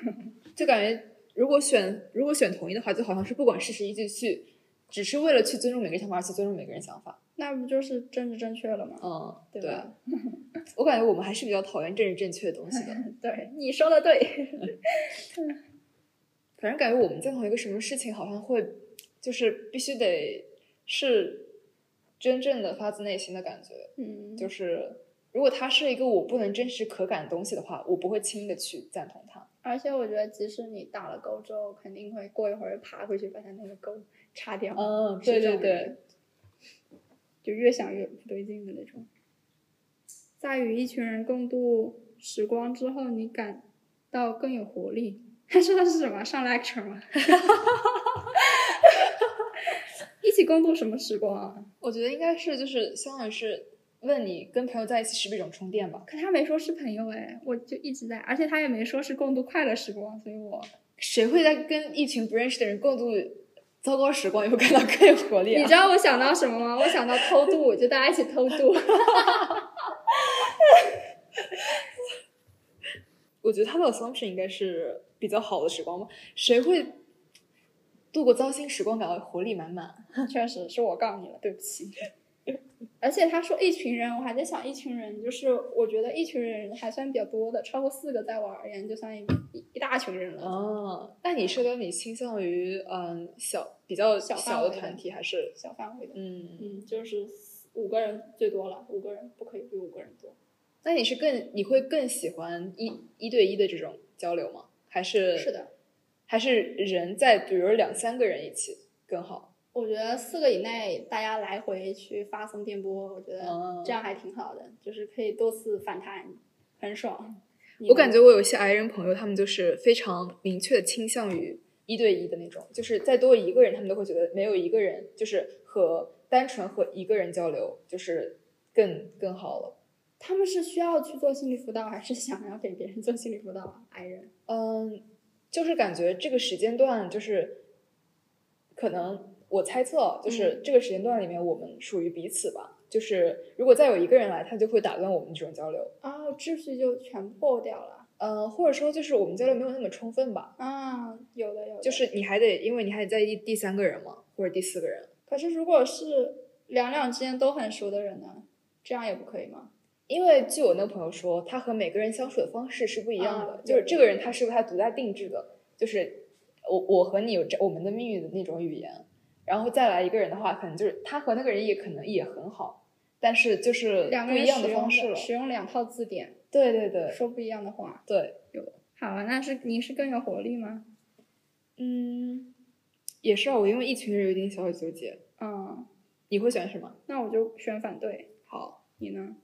[SPEAKER 2] 就感觉如果选如果选同意的话，就好像是不管事实依据去，只是为了去尊重每个人想法，而去尊重每个人想法。
[SPEAKER 1] 那不就是政治正确了吗？
[SPEAKER 2] 嗯，
[SPEAKER 1] 对吧？
[SPEAKER 2] 我感觉我们还是比较讨厌政治正确的东西的。
[SPEAKER 1] 对，你说的对。
[SPEAKER 2] 反正感觉我们赞同一个什么事情，好像会就是必须得是真正的发自内心的感觉。
[SPEAKER 1] 嗯，
[SPEAKER 2] 就是如果它是一个我不能真实可感的东西的话，我不会轻易的去赞同它。
[SPEAKER 1] 而且我觉得，即使你打了勾之后，肯定会过一会儿爬回去把它那个勾擦掉。
[SPEAKER 2] 嗯对对对。
[SPEAKER 1] 就越想越不对劲的那种。在与一群人共度时光之后，你感到更有活力。他 说的是什么？上 lecture 吗？一起共度什么时光啊？
[SPEAKER 2] 我觉得应该是就是相当于是问你跟朋友在一起是不是一种充电吧？
[SPEAKER 1] 可他没说是朋友哎，我就一直在，而且他也没说是共度快乐时光，所以我
[SPEAKER 2] 谁会在跟一群不认识的人共度糟糕时光以后感到更有活力、啊？
[SPEAKER 1] 你知道我想到什么吗？我想到偷渡，就大家一起偷渡。
[SPEAKER 2] 我觉得他的 assumption 应该是比较好的时光吧？谁会度过糟心时光感到活力满满？
[SPEAKER 1] 确实是我告你了，对不起。而且他说一群人，我还在想一群人，就是我觉得一群人还算比较多的，超过四个在我而言就算一一一大群人了。
[SPEAKER 2] 哦，那你社交你倾向于嗯小比较
[SPEAKER 1] 小
[SPEAKER 2] 小
[SPEAKER 1] 的
[SPEAKER 2] 的团体还是
[SPEAKER 1] 小范围的，
[SPEAKER 2] 嗯？
[SPEAKER 1] 嗯，就是五个人最多了，五个人不可以比五个人多。
[SPEAKER 2] 那你是更你会更喜欢一一对一的这种交流吗？还是
[SPEAKER 1] 是的，
[SPEAKER 2] 还是人在比如两三个人一起更好？
[SPEAKER 1] 我觉得四个以内，大家来回去发送电波，我觉得
[SPEAKER 2] 嗯
[SPEAKER 1] 这样还挺好的，就是可以多次反弹，很爽。
[SPEAKER 2] 我感觉我有一些 i 人朋友，他们就是非常明确的倾向于一对一的那种，就是再多一个人，他们都会觉得没有一个人就是和单纯和一个人交流就是更更好了。
[SPEAKER 1] 他们是需要去做心理辅导，还是想要给别人做心理辅导啊？爱人，
[SPEAKER 2] 嗯，就是感觉这个时间段就是可能我猜测就是这个时间段里面我们属于彼此吧。就是如果再有一个人来，他就会打断我们这种交流。
[SPEAKER 1] 哦，秩序就全破掉了。
[SPEAKER 2] 嗯，或者说就是我们交流没有那么充分吧。
[SPEAKER 1] 啊，有的有的。
[SPEAKER 2] 就是你还得，因为你还得在意第三个人嘛，或者第四个人。
[SPEAKER 1] 可是如果是两两之间都很熟的人呢，这样也不可以吗？
[SPEAKER 2] 因为据我那个朋友说，他和每个人相处的方式是不一样的。
[SPEAKER 1] 啊
[SPEAKER 2] 就是这个人他是有他独家定制的，就是我我和你有这我们的命运的那种语言。然后再来一个人的话，可能就是他和那个人也可能也很好，但是就是
[SPEAKER 1] 两个
[SPEAKER 2] 不一样的方式了。
[SPEAKER 1] 使用两套字典，
[SPEAKER 2] 对对对
[SPEAKER 1] 说不一样的话。
[SPEAKER 2] 对，有
[SPEAKER 1] 好啊，那是你是更有活力吗？
[SPEAKER 2] 嗯，也是啊。我因为一群人有点小小纠结。
[SPEAKER 1] 嗯，
[SPEAKER 2] 你会选什么？
[SPEAKER 1] 那我就选反对。
[SPEAKER 2] 好，
[SPEAKER 1] 你呢？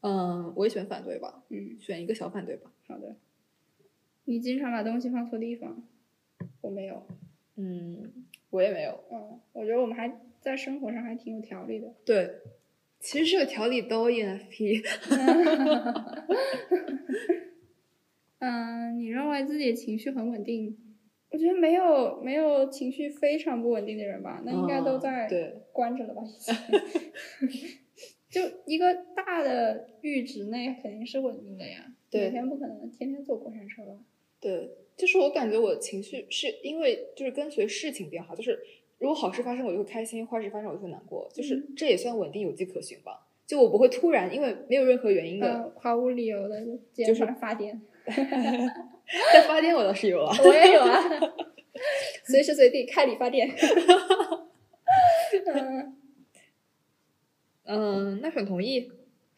[SPEAKER 2] 嗯，我也选反对吧，
[SPEAKER 1] 嗯，
[SPEAKER 2] 选一个小反对吧。
[SPEAKER 1] 好的。你经常把东西放错地方，我没有。
[SPEAKER 2] 嗯，我也没有。
[SPEAKER 1] 嗯，我觉得我们还在生活上还挺有条理的。
[SPEAKER 2] 对，其实这个条理都 ENFP。
[SPEAKER 1] 嗯，你认为自己情绪很稳定？我觉得没有没有情绪非常不稳定的人吧，那应该都
[SPEAKER 2] 嗯
[SPEAKER 1] 在
[SPEAKER 2] 对
[SPEAKER 1] 关着了吧？就一个大的阈值内肯定是稳定的呀，
[SPEAKER 2] 对
[SPEAKER 1] 每天不可能天天坐过山车吧？
[SPEAKER 2] 对，就是我感觉我情绪是因为就是跟随事情变化，就是如果好事发生我就会开心，坏事发生我就会难过，就是
[SPEAKER 1] 嗯
[SPEAKER 2] 这也算稳定有迹可循吧。就我不会突然因为没有任何原因的
[SPEAKER 1] 嗯，毫无理由的就
[SPEAKER 2] 就是
[SPEAKER 1] 发 发癫，
[SPEAKER 2] 在发癫，我倒是有了。
[SPEAKER 1] 我也有啊，随时随地开理发店。嗯，
[SPEAKER 2] 嗯，那很同意。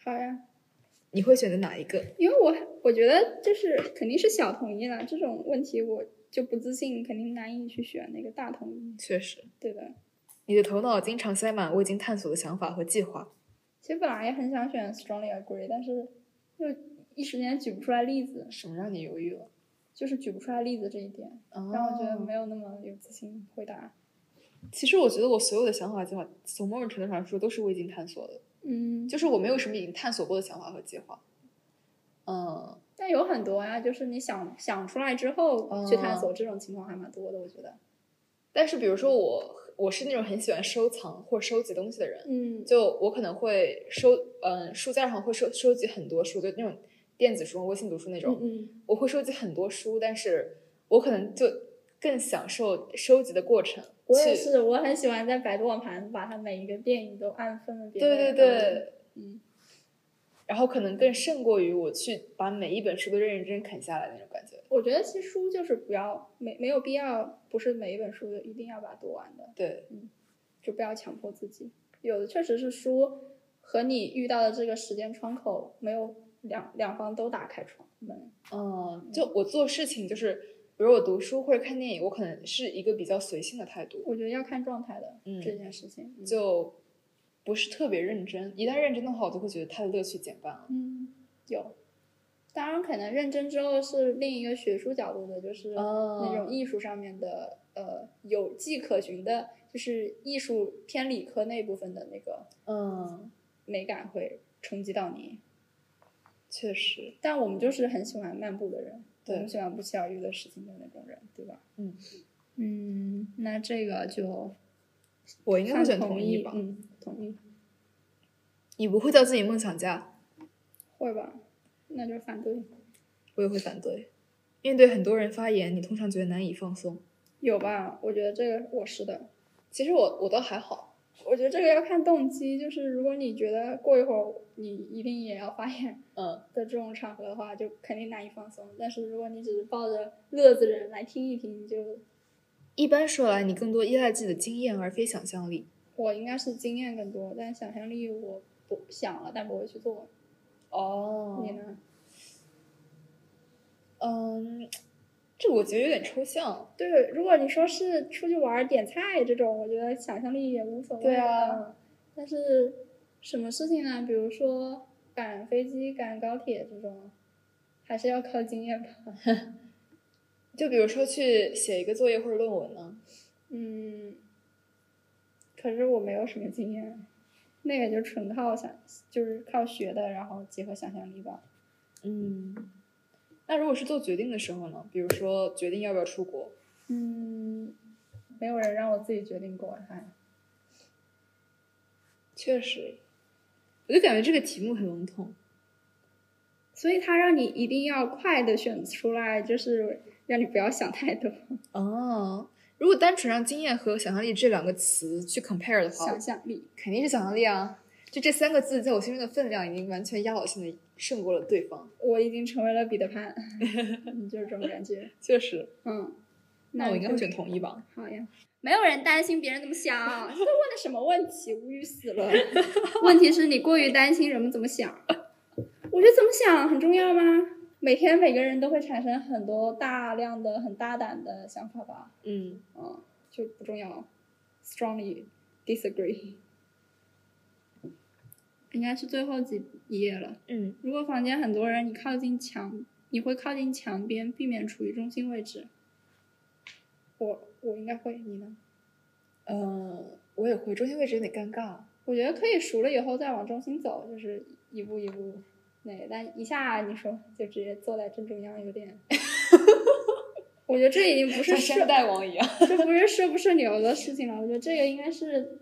[SPEAKER 1] 好呀。
[SPEAKER 2] 你会选择哪一个？
[SPEAKER 1] 因为我我觉得就是肯定是小同意了，这种问题我就不自信，肯定难以去选那个大同意。
[SPEAKER 2] 确实，
[SPEAKER 1] 对的，
[SPEAKER 2] 你的头脑经常塞满未经探索的想法和计划。
[SPEAKER 1] 其实本来也很想选 strongly agree，但是就一时间举不出来例子，
[SPEAKER 2] 什么让你犹豫了？
[SPEAKER 1] 就是举不出来例子这一点，
[SPEAKER 2] 让
[SPEAKER 1] 让我觉得没有那么有自信回答。
[SPEAKER 2] 其实我觉得我所有的想法计划，从某种程度上说都是未经探索的，
[SPEAKER 1] 嗯，
[SPEAKER 2] 就是我没有什么已经探索过的想法和计划。嗯，
[SPEAKER 1] 但有很多呀，就是你想想出来之后去探
[SPEAKER 2] 哦
[SPEAKER 1] 索，这种情况还蛮多的，我觉得。
[SPEAKER 2] 但是比如说我，我是那种很喜欢收藏或收集东西的人，
[SPEAKER 1] 嗯，
[SPEAKER 2] 就我可能会收，嗯，书架上会收收集很多书，就那种电子书、微信读书那种，
[SPEAKER 1] 嗯
[SPEAKER 2] 我会收集很多书，但是我可能就更享受收集的过程。去
[SPEAKER 1] 我也是，我很喜欢在百度网盘把它每一个电影都按分门别类。
[SPEAKER 2] 对对对，
[SPEAKER 1] 嗯，
[SPEAKER 2] 然后可能更胜过于我去把每一本书都认认真真啃下来那种感觉。
[SPEAKER 1] 我觉得其实书就是不要没没有必要，不是每一本书一定要把它读完的，
[SPEAKER 2] 对，
[SPEAKER 1] 就不要强迫自己。有的确实是书和你遇到的这个时间窗口没有两两方都打开窗门。
[SPEAKER 2] 嗯，就我做事情就是，比如我读书或者看电影，我可能是一个比较随性的态度，
[SPEAKER 1] 我觉得要看状态的、
[SPEAKER 2] 嗯
[SPEAKER 1] 这件事情。嗯
[SPEAKER 2] 就不是特别认真。一旦认真的话，我就会觉得它的乐趣减半了。
[SPEAKER 1] 嗯，有。当然，可能认真之后是另一个学术角度的，就是
[SPEAKER 2] 哦
[SPEAKER 1] 那种艺术上面的，呃，有迹可循的，就是艺术偏理科那部分的那个
[SPEAKER 2] 嗯，
[SPEAKER 1] 美感会冲击到你。
[SPEAKER 2] 确实，
[SPEAKER 1] 但我们就是很喜欢漫步的人，
[SPEAKER 2] 对
[SPEAKER 1] 我们喜欢不期而遇的事情的那种人，对吧？
[SPEAKER 2] 嗯
[SPEAKER 1] 嗯，那这个就
[SPEAKER 2] 我应该会选
[SPEAKER 1] 同
[SPEAKER 2] 意吧。
[SPEAKER 1] 嗯，同意，
[SPEAKER 2] 你不会叫自己梦想家，
[SPEAKER 1] 会吧？那就反对。
[SPEAKER 2] 我也会反对。面对很多人发言，你通常觉得难以放松。
[SPEAKER 1] 有吧？我觉得这个我是的。
[SPEAKER 2] 其实我我倒还好，
[SPEAKER 1] 我觉得这个要看动机，就是如果你觉得过一会儿你一定也要发言
[SPEAKER 2] 嗯，
[SPEAKER 1] 的这种场合的话，就肯定难以放松。但是如果你只是抱着乐子人来听一听，就
[SPEAKER 2] 一般说来，你更多依赖自己的经验而非想象力。
[SPEAKER 1] 我应该是经验更多，但想象力我不想了，但不会去做。
[SPEAKER 2] 哦
[SPEAKER 1] 你呢？
[SPEAKER 2] 嗯，这个我觉得有点抽象。
[SPEAKER 1] 对，如果你说是出去玩儿点菜这种，我觉得想象力也无所谓。
[SPEAKER 2] 对啊
[SPEAKER 1] 嗯但是什么事情呢？比如说赶飞机、赶高铁这种，还是要靠经验吧。
[SPEAKER 2] 就比如说去写一个作业或者论文呢，
[SPEAKER 1] 嗯，可是我没有什么经验，那个就纯靠想，就是靠学的，然后结合想象力吧。
[SPEAKER 2] 嗯，那如果是做决定的时候呢？比如说决定要不要出国，
[SPEAKER 1] 嗯，没有人让我自己决定过，哎
[SPEAKER 2] 确实，我就感觉这个题目很笼统。
[SPEAKER 1] 所以他让你一定要快的选出来，就是让你不要想太多，
[SPEAKER 2] 哦，如果单纯让经验和想象力这两个词去 compare 的话
[SPEAKER 1] 想，象力。
[SPEAKER 2] 肯定是想象力啊。就这三个字在我心中的分量已经完全压倒性的胜过了对方。
[SPEAKER 1] 我已经成为了彼得潘，你就是这种感觉。
[SPEAKER 2] 确实，
[SPEAKER 1] 嗯，
[SPEAKER 2] 那我应该会选同意吧。
[SPEAKER 1] 好呀。没有人担心别人怎么想，这问的什么问题？无语死了。问题是你过于担心人们怎么想。我觉得怎么想很重要吗？每天每个人都会产生很多大量的、很大胆的想法吧？
[SPEAKER 2] 嗯，
[SPEAKER 1] 嗯，就不重要。Strongly disagree。应该是最后几页了。
[SPEAKER 2] 嗯，
[SPEAKER 1] 如果房间很多人，你靠近墙，你会靠近墙边，避免处于中心位置。我我应该会，你呢？
[SPEAKER 2] 呃，我也会，中心位置有点尴尬。
[SPEAKER 1] 我觉得可以熟了以后再往中心走，就是一步一步那个，但一下你说就直接坐在正中央，有点。我觉得这已经不是
[SPEAKER 2] 像
[SPEAKER 1] 顺
[SPEAKER 2] 山大王一样。
[SPEAKER 1] 这不是社不社牛的事情了，我觉得这个应该是，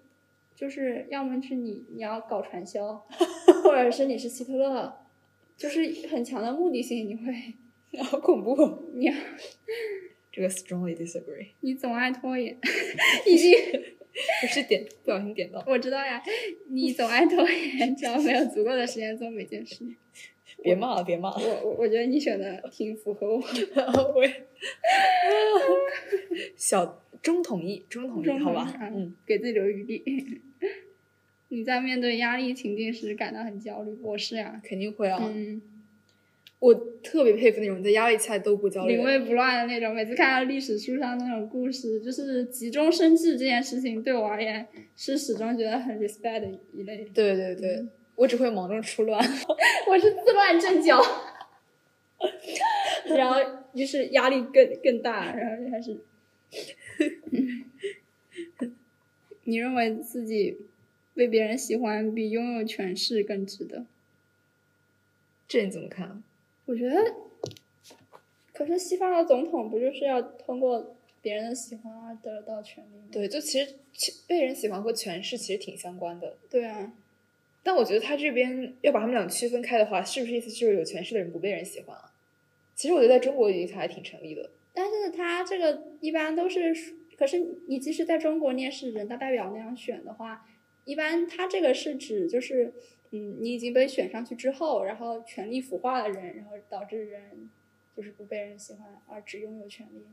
[SPEAKER 1] 就是要么是你你要搞传销，或者是你是希特勒，就是很强的目的性，你会
[SPEAKER 2] 好恐怖！
[SPEAKER 1] 你
[SPEAKER 2] 这个 strongly disagree，
[SPEAKER 1] 你总爱拖延，已经
[SPEAKER 2] 不是点不小心点到，
[SPEAKER 1] 我知道呀，你总爱拖延，只要没有足够的时间做每件事。
[SPEAKER 2] 别骂了，别骂了。
[SPEAKER 1] 我我我觉得你选的挺符合我的，
[SPEAKER 2] 我也小中统一，中统一，好吧？
[SPEAKER 1] 嗯
[SPEAKER 2] 嗯，，
[SPEAKER 1] 给自己留余地。你在面对压力情境时感到很焦虑，我是呀，
[SPEAKER 2] 肯定会啊。
[SPEAKER 1] 嗯，
[SPEAKER 2] 我特别佩服那种在压力下都不焦虑。
[SPEAKER 1] 临危不乱的那种。每次看到历史书上那种故事，就是急中生智这件事情，对我而言是始终觉得很 respect 的一类。
[SPEAKER 2] 对对对，我只会忙中出乱。
[SPEAKER 1] 我是自乱阵脚，然后就是压力更更大，然后还是，你认为自己被别人喜欢比拥有权势更值得？
[SPEAKER 2] 这你怎么看？
[SPEAKER 1] 我觉得，可是西方的总统不就是要通过别人的喜欢而得到权利吗？
[SPEAKER 2] 对，就其实被人喜欢和权势其实挺相关的。
[SPEAKER 1] 对啊，
[SPEAKER 2] 但我觉得他这边要把他们俩区分开的话，是不是意思就是有权势的人不被人喜欢啊？其实我觉得在中国语境下还挺成立的。
[SPEAKER 1] 但是他这个一般都是，可是你即使在中国你也是人大代表那样选的话，一般他这个是指就是，嗯，你已经被选上去之后，然后权力腐化的人，然后导致人就是不被人喜欢，而只拥有权利。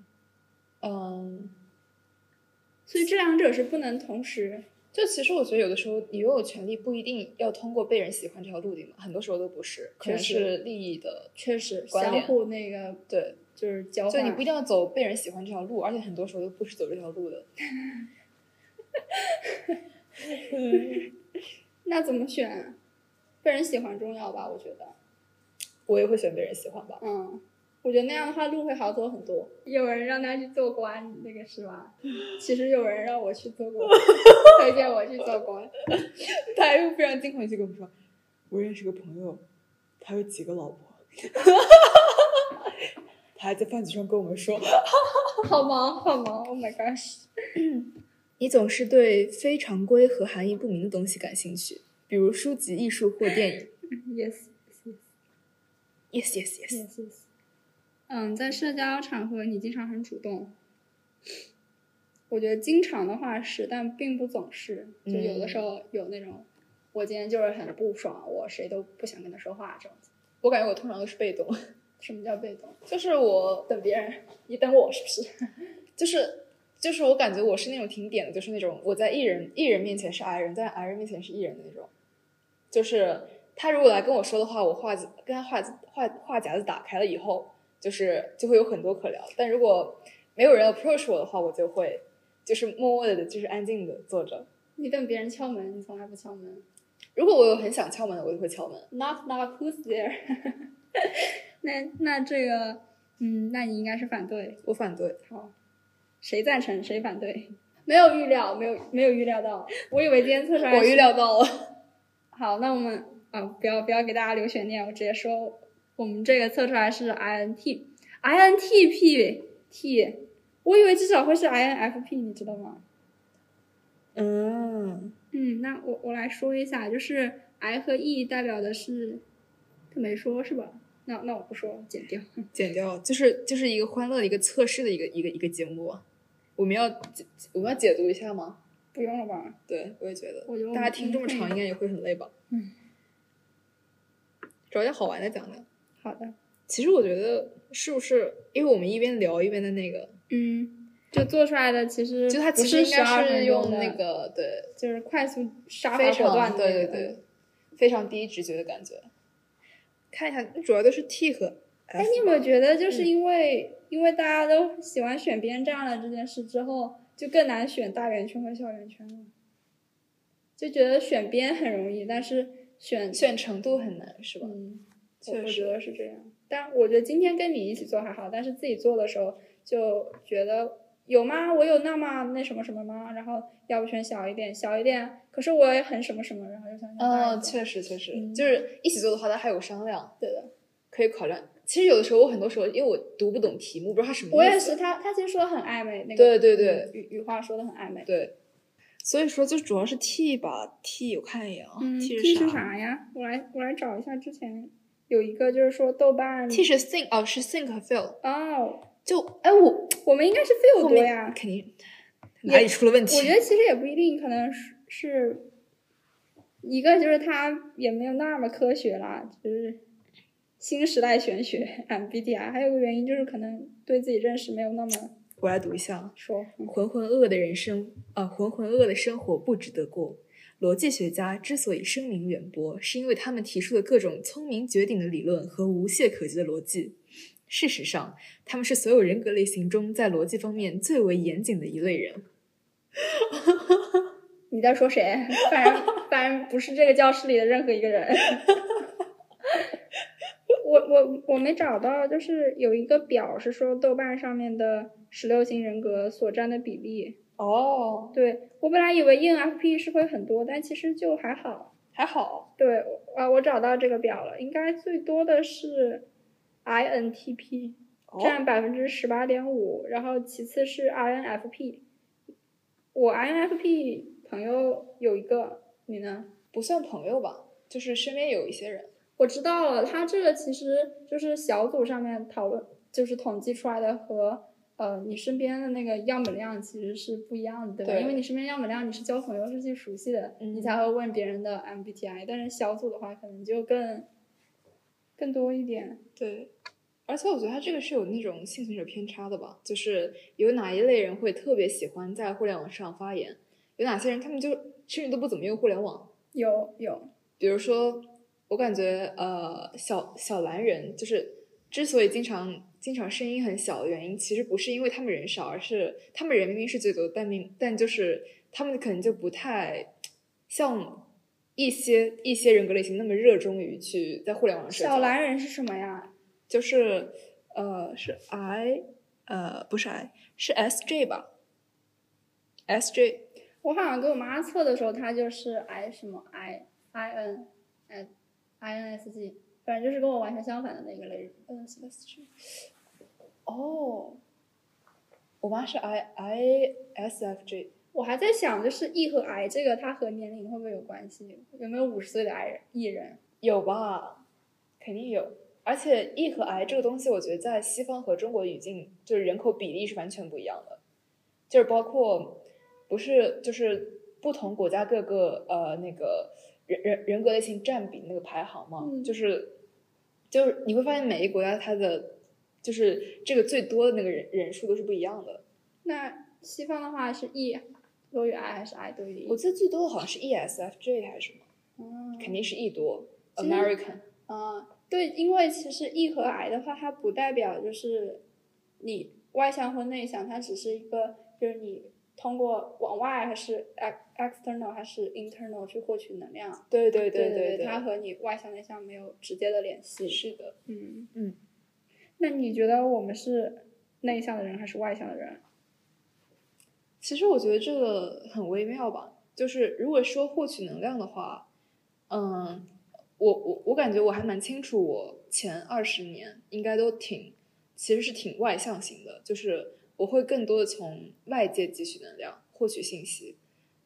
[SPEAKER 2] 嗯，
[SPEAKER 1] 所以这两者是不能同时。
[SPEAKER 2] 就其实我觉得有的时候你拥有权利不一定要通过被人喜欢这条路径嘛，很多时候都不是，可能是利益的。
[SPEAKER 1] 确实相互那个
[SPEAKER 2] 对，
[SPEAKER 1] 就是交换，
[SPEAKER 2] 就你不一定要走被人喜欢这条路，而且很多时候都不是走这条路的。
[SPEAKER 1] 那怎么选？被人喜欢重要吧？我觉得。
[SPEAKER 2] 我也会选被人喜欢吧。
[SPEAKER 1] 嗯，我觉得那样的话路会好走很多。有人让他去做官，那个是吧？其实有人让我去做官，推荐我去做官。
[SPEAKER 2] 他又非常惊恐地跟我们说：“我认识个朋友，他有几个老婆。”他还在饭局上跟我们说：“
[SPEAKER 1] 好忙，好忙！”Oh my gosh！
[SPEAKER 2] 你总是对非常规和含义不明的东西感兴趣，比如书籍、艺术或电影。
[SPEAKER 1] Yes。
[SPEAKER 2] Yes, yes, yes.
[SPEAKER 1] yes, yes. 嗯，在社交场合你经常很主动。我觉得经常的话是，但并不总是。就有的时候有那种，我今天就是很不爽，我谁都不想跟他说话这样子。
[SPEAKER 2] 我感觉我通常都是被动。
[SPEAKER 1] 什么叫被动？
[SPEAKER 2] 就是我
[SPEAKER 1] 等别人，你等我是不是？
[SPEAKER 2] 就是就是我感觉我是那种挺点的，就是那种我在艺人艺人面前是 I 人，在 I 人面前是艺人的那种。就是他如果来跟我说的话，我话跟他话话话匣子打开了以后，就是就会有很多可聊。但如果没有人 approach 我的话，我就会就是默默的，就是安静的坐着。
[SPEAKER 1] 你等别人敲门，你从来不敲门。
[SPEAKER 2] 如果我有很想敲门的，我就会敲门。
[SPEAKER 1] Knock knock, who's there？那那这个，嗯，那你应该是反对。
[SPEAKER 2] 我反对。
[SPEAKER 1] 好，谁赞成谁反对？没有预料，没有没有预料到。我以为今天测出来，
[SPEAKER 2] 我预料到了。
[SPEAKER 1] 好，那我们啊，不要不要给大家留悬念，我直接说，我们这个测出来是 INT，INTP T，我以为至少会是 INFP，你知道吗？
[SPEAKER 2] 嗯
[SPEAKER 1] 嗯，那我我来说一下，就是 I 和 E 代表的是，他没说是吧？那那我不说，剪掉。
[SPEAKER 2] 剪掉，就是就是一个欢乐的一个测试的一个一个一个节目啊。我们要解我们要解读一下吗？
[SPEAKER 1] 不用了吧？
[SPEAKER 2] 对，我也觉得。
[SPEAKER 1] 我觉得
[SPEAKER 2] 大家听这么长，应该也会很累吧？
[SPEAKER 1] 嗯。
[SPEAKER 2] 找点好玩的讲讲。
[SPEAKER 1] 好的。
[SPEAKER 2] 其实我觉得是不是，因为我们一边聊一边的那个，
[SPEAKER 1] 嗯，就做出来的其实
[SPEAKER 2] 就它其实应该是用那个对，
[SPEAKER 1] 就是快速杀
[SPEAKER 2] 非
[SPEAKER 1] 伐果断的，
[SPEAKER 2] 对对对，非常第一直觉的感觉。看一下，主要都是 T 和。
[SPEAKER 1] 哎，你有没有觉得，就是因为、嗯、因为大家都喜欢选边站了这件事之后，就更难选大圆圈和小圆圈了？就觉得选边很容易，但是选
[SPEAKER 2] 选程度很难，是吧？
[SPEAKER 1] 嗯，我我觉得是这样。但我觉得今天跟你一起做还好，但是自己做的时候就觉得有吗？我有那么那什么什么吗？然后要不选小一点，小一点。可是我也很什么什么，然后就想
[SPEAKER 2] 嗯，确实确实，
[SPEAKER 1] 嗯、
[SPEAKER 2] 就是一起做的话，他还有商量，
[SPEAKER 1] 对的，
[SPEAKER 2] 可以考量。其实有的时候，我很多时候因为我读不懂题目，不知道他什么意思。
[SPEAKER 1] 我也是，他他其实说的很暧昧，那个
[SPEAKER 2] 对对对，
[SPEAKER 1] 语语话说的很暧昧。
[SPEAKER 2] 对，所以说就主要是 T 吧，T 我看一眼啊、
[SPEAKER 1] 嗯、
[SPEAKER 2] ，T
[SPEAKER 1] 是
[SPEAKER 2] 啥？
[SPEAKER 1] 啥呀？我来我来找一下之前有一个就是说豆瓣
[SPEAKER 2] T 是 think 哦，是 think 和 feel
[SPEAKER 1] 哦，
[SPEAKER 2] 就哎我
[SPEAKER 1] 我们应该是 feel 多呀，
[SPEAKER 2] 肯定哪里出了问题？
[SPEAKER 1] 我觉得其实也不一定，可能是是一个就是它也没有那么科学啦，就是。新时代玄学 MBTI，还有个原因就是可能对自己认识没有那么。
[SPEAKER 2] 我来读一下，
[SPEAKER 1] 说
[SPEAKER 2] 浑浑噩噩的人生啊，浑浑噩噩的生活不值得过。逻辑学家之所以声名远播，是因为他们提出的各种聪明绝顶的理论和无懈可击的逻辑。事实上，他们是所有人格类型中在逻辑方面最为严谨的一类人。
[SPEAKER 1] 你在说谁？反正反正不是这个教室里的任何一个人。我我我没找到，就是有一个表是说豆瓣上面的十六型人格所占的比例。
[SPEAKER 2] 哦，
[SPEAKER 1] 对我本来以为 ENFP 是会很多，但其实就还好，
[SPEAKER 2] 还好。
[SPEAKER 1] 对啊，我找到这个表了，应该最多的是 INTP，占百分之十八点五，然后其次是 INFP。我 INFP 朋友有一个，你呢？
[SPEAKER 2] 不算朋友吧，就是身边有一些人。
[SPEAKER 1] 我知道了，他这个其实就是小组上面讨论，就是统计出来的和呃你身边的那个样本量其实是不一样的，对吧？
[SPEAKER 2] 对
[SPEAKER 1] 因为你身边样本量你是交朋友是最熟悉的，
[SPEAKER 2] 嗯
[SPEAKER 1] 你才会问别人的 MBTI，但是小组的话可能就更更多一点。
[SPEAKER 2] 对，而且我觉得他这个是有那种幸存者偏差的吧，就是有哪一类人会特别喜欢在互联网上发言，有哪些人他们就甚至都不怎么用互联网，
[SPEAKER 1] 有有，
[SPEAKER 2] 比如说。我感觉，呃，小小蓝人就是之所以经常经常声音很小的原因，其实不是因为他们人少，而是他们人明明是最多，但明但就是他们可能就不太像一些一些人格类型那么热衷于去在互联网上。
[SPEAKER 1] 小蓝人是什么呀？
[SPEAKER 2] 就是呃是 I 呃不是 I 是 SJ 吧？SJ
[SPEAKER 1] 我好像给我妈测的时候，她就是 I 什么 I I N S I N S G，反正就是跟我完全相反的那个类嗯
[SPEAKER 2] SJ 哦，我妈是 I I S F G。
[SPEAKER 1] 我还在想，就是 E 和 I 这个，它和年龄会不会有关系？有没有五十岁的 I 人 E 人？
[SPEAKER 2] 有吧，肯定有。而且 E 和 I 这个东西，我觉得在西方和中国语境，就是人口比例是完全不一样的。就是包括不是就是不同国家各个呃那个人人人格类型占比那个排行嘛，
[SPEAKER 1] 嗯
[SPEAKER 2] 就是就是你会发现每一个国家它的就是这个最多的那个人人数都是不一样的。
[SPEAKER 1] 那西方的话是 E 多于 I 还是 I 多于 E？
[SPEAKER 2] 我记得最多的好像是 ESFJ 还是什么，
[SPEAKER 1] 嗯
[SPEAKER 2] 肯定是 E 多，American。
[SPEAKER 1] 啊，对，因为其实 E 和 I 的话，它不代表就是你外向或内向，它只是一个就是你通过往外还是 ex external 还是 internal 去获取能量。
[SPEAKER 2] 对对
[SPEAKER 1] 对
[SPEAKER 2] 对
[SPEAKER 1] 它和你外向内向没有直接的联系。
[SPEAKER 2] 是的。
[SPEAKER 1] 嗯
[SPEAKER 2] 嗯。
[SPEAKER 1] 那你觉得我们是内向的人还是外向的人？
[SPEAKER 2] 其实我觉得这个很微妙吧，就是如果说获取能量的话，嗯，我我我感觉我还蛮清楚，我前二十年应该都挺，其实是挺外向型的，就是我会更多的从外界汲取能量，获取信息，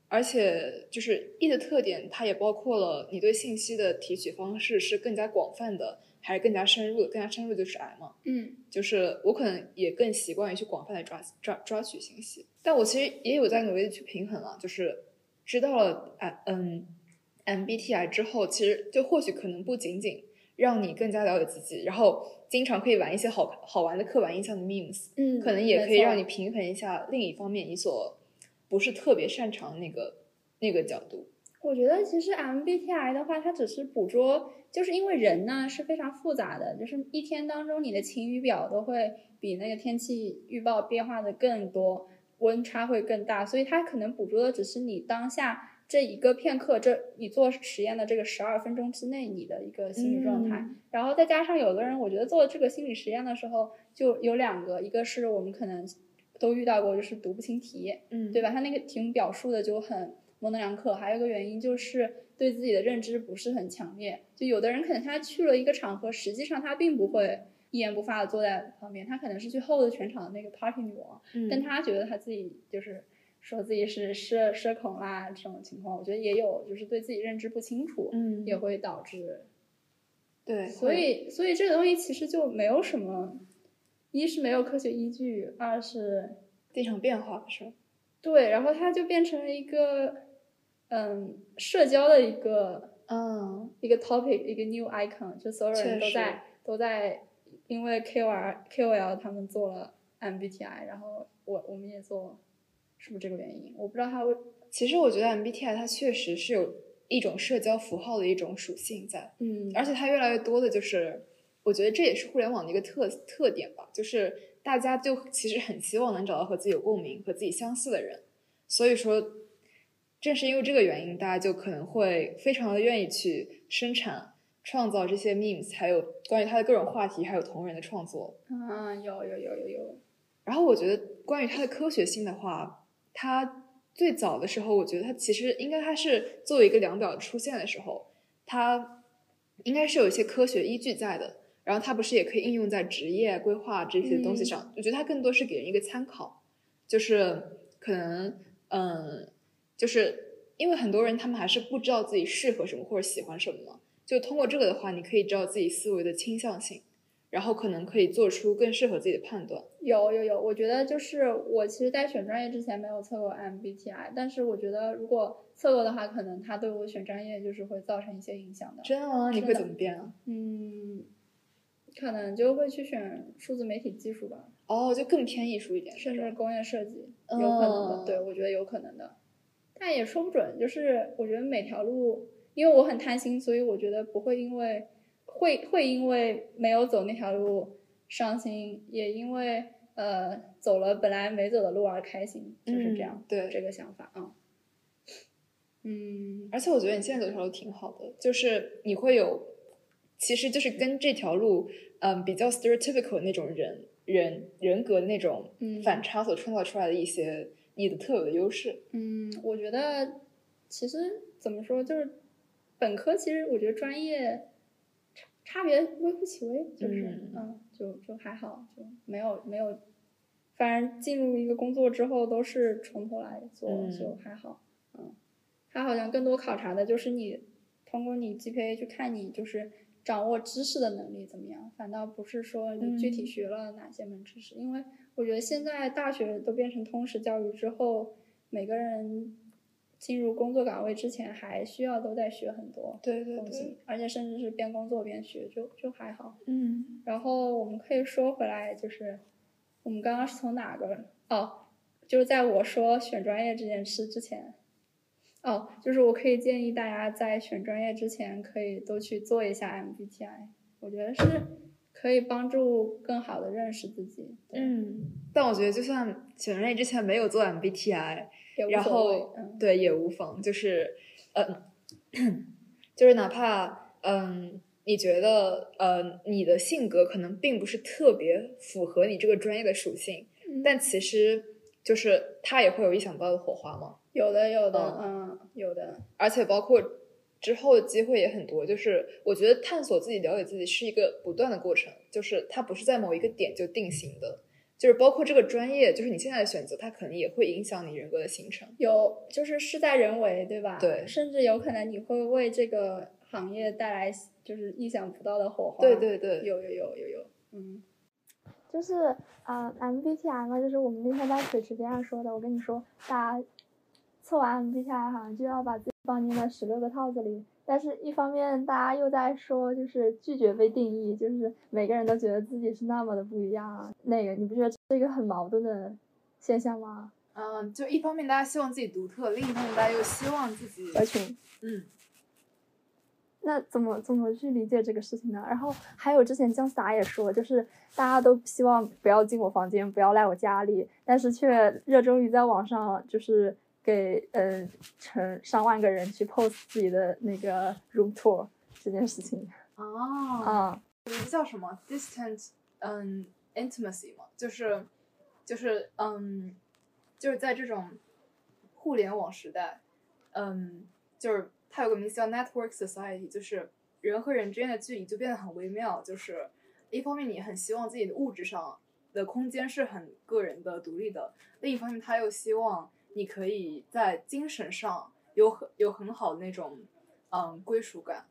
[SPEAKER 2] 而且就是 E 的特点，它也包括了你对信息的提取方式是更加广泛的，还是更加深入的？更加深入就是 I 嘛，
[SPEAKER 1] 嗯。
[SPEAKER 2] 就是我可能也更习惯于去广泛的抓抓抓取信息，但我其实也有在努力的去平衡了，就是知道了哎嗯 MBTI 之后，其实就或许可能不仅仅让你更加了解自己，然后经常可以玩一些好好玩的刻板印象的 memes，
[SPEAKER 1] 嗯
[SPEAKER 2] 可能也可以让你平衡一下另一方面你所不是特别擅长的那个那个角度。
[SPEAKER 1] 我觉得其实 MBTI 的话，它只是捕捉，就是因为人呢是非常复杂的，就是一天当中你的晴雨表都会比那个天气预报变化的更多，温差会更大，所以它可能捕捉的只是你当下这一个片刻，这你做实验的这个十二分钟之内你的一个心理状态，
[SPEAKER 2] 嗯
[SPEAKER 1] 然后再加上有的人，我觉得做这个心理实验的时候就有两个，一个是我们可能都遇到过，就是读不清题，
[SPEAKER 2] 嗯
[SPEAKER 1] 对吧？他那个题目表述的就很模棱两可，还有一个原因就是对自己的认知不是很强烈。就有的人可能他去了一个场合，实际上他并不会一言不发的坐在旁边，他可能是去 hold 全场的那个 party 女王，
[SPEAKER 2] 嗯
[SPEAKER 1] 但他觉得他自己就是说自己是社社恐啦这种情况，我觉得也有，就是对自己认知不清楚，
[SPEAKER 2] 嗯
[SPEAKER 1] 也会导致。
[SPEAKER 2] 对，
[SPEAKER 1] 所以，所以这个东西其实就没有什么，一是没有科学依据，二是
[SPEAKER 2] 这场变化是吧？
[SPEAKER 1] 对，然后它就变成了一个，嗯，社交的一个
[SPEAKER 2] 嗯
[SPEAKER 1] 一个 topic，一个 new icon，就所有人都在都在，因为 KOL KOL 他们做了 MBTI，然后我我们也做，是不是这个原因？我不知道他为
[SPEAKER 2] 其实我觉得 MBTI 它确实是有一种社交符号的一种属性在，
[SPEAKER 1] 嗯
[SPEAKER 2] 而且它越来越多的就是，我觉得这也是互联网的一个特特点吧，就是大家就其实很希望能找到和自己有共鸣、和自己相似的人，所以说，正是因为这个原因，大家就可能会非常的愿意去生产、创造这些 memes，还有关于它的各种话题，还有同人的创作。
[SPEAKER 1] 啊，有有有有有，
[SPEAKER 2] 然后我觉得关于它的科学性的话，它最早的时候，我觉得它其实应该它是作为一个量表出现的时候，它应该是有一些科学依据在的。然后它不是也可以应用在职业规划这些东西上？我觉得它更多是给人一个参考，就是可能嗯，就是因为很多人他们还是不知道自己适合什么或者喜欢什么嘛，就通过这个的话，你可以知道自己思维的倾向性。然后可能可以做出更适合自己的判断。
[SPEAKER 1] 有有有，我觉得就是我其实，在选专业之前没有测过 MBTI，但是我觉得如果测过的话，可能它对我选专业就是会造成一些影响的。
[SPEAKER 2] 真的吗？你会怎么变啊？
[SPEAKER 1] 嗯，可能就会去选数字媒体技术吧，
[SPEAKER 2] 哦，就更偏艺术一点，
[SPEAKER 1] 甚至
[SPEAKER 2] 是
[SPEAKER 1] 工业设计，有可能的。
[SPEAKER 2] 哦
[SPEAKER 1] 对，我觉得有可能的，但也说不准。就是我觉得每条路，因为我很贪心，所以我觉得不会因为会会因为没有走那条路伤心，也因为呃走了本来没走的路而开心，就是这样。
[SPEAKER 2] 嗯对
[SPEAKER 1] 这个想法啊。嗯，
[SPEAKER 2] 而且我觉得你现在走这条路挺好的，就是你会有，其实就是跟这条路，嗯，比较 stereotypical 那种人人人格的那种反差所创造出来的一些你的特有的优势。
[SPEAKER 4] 嗯，我觉得其实怎么说，就是本科其实我觉得专业差差别微乎其微，就是嗯，就就还好，就没有没有。反正进入一个工作之后都是从头来做，就还好。嗯，他好像更多考察的就是你通过你 GPA 去看你就是掌握知识的能力怎么样，反倒不是说你具体学了哪些门知识。因为我觉得现在大学都变成通识教育之后，每个人进入工作岗位之前还需要都在学很多
[SPEAKER 2] 对对对，
[SPEAKER 4] 而且甚至是边工作边学，就就还好。
[SPEAKER 2] 嗯，
[SPEAKER 4] 然后我们可以说回来就是。我们刚刚是从哪个？哦，就是在我说选专业这件事之前，哦，就是我可以建议大家在选专业之前，可以都去做一下 MBTI，我觉得是可以帮助更好的认识自己。
[SPEAKER 2] 嗯，但我觉得就算选专业之前没有做 MBTI，然后对也无妨，就是嗯，就是哪怕嗯。你觉得，呃，你的性格可能并不是特别符合你这个专业的属性，但其实就是他也会有意想不到的火花吗？
[SPEAKER 4] 有的，有的，嗯，有的。
[SPEAKER 2] 而且包括之后的机会也很多。就是我觉得探索自己、了解自己是一个不断的过程，就是它不是在某一个点就定型的。就是包括这个专业，就是你现在的选择，它可能也会影响你人格的形成。
[SPEAKER 4] 有，就是事在人为，对吧？
[SPEAKER 2] 对，
[SPEAKER 4] 甚至有可能你会为这个。行业带来就是意想不到的火花，
[SPEAKER 2] 对对对，
[SPEAKER 4] 有有有有有，嗯，
[SPEAKER 1] 就是啊，MBTI 嘛，就是我们那天在水池边上说的。我跟你说，大家测完 MBTI 好像就要把自己放进了十六个套子里，但是一方面大家又在说，就是拒绝被定义，就是每个人都觉得自己是那么的不一样啊。那个你不觉得是一个很矛盾的现象吗？
[SPEAKER 2] 嗯，就一方面大家希望自己独特，另一方面大家又希望自己
[SPEAKER 1] 合群，
[SPEAKER 2] 嗯。
[SPEAKER 1] 那怎么怎么去理解这个事情呢？然后还有之前姜思达也说，就是大家都希望不要进我房间，不要来我家里，但是却热衷于在网上就是给呃成上万个人去 post 自己的那个 room tour 这件事情。
[SPEAKER 2] 哦，
[SPEAKER 1] 啊，
[SPEAKER 2] 叫什么 distant 嗯 intimacy 嘛，就是就是嗯就是在这种互联网时代，嗯就是。它有个名字叫 Network Society，就是人和人之间的距离就变得很微妙。就是一方面你很希望自己的物质上的空间是很个人的、独立的；另一方面他又希望你可以在精神上有很有很好的那种嗯归属感。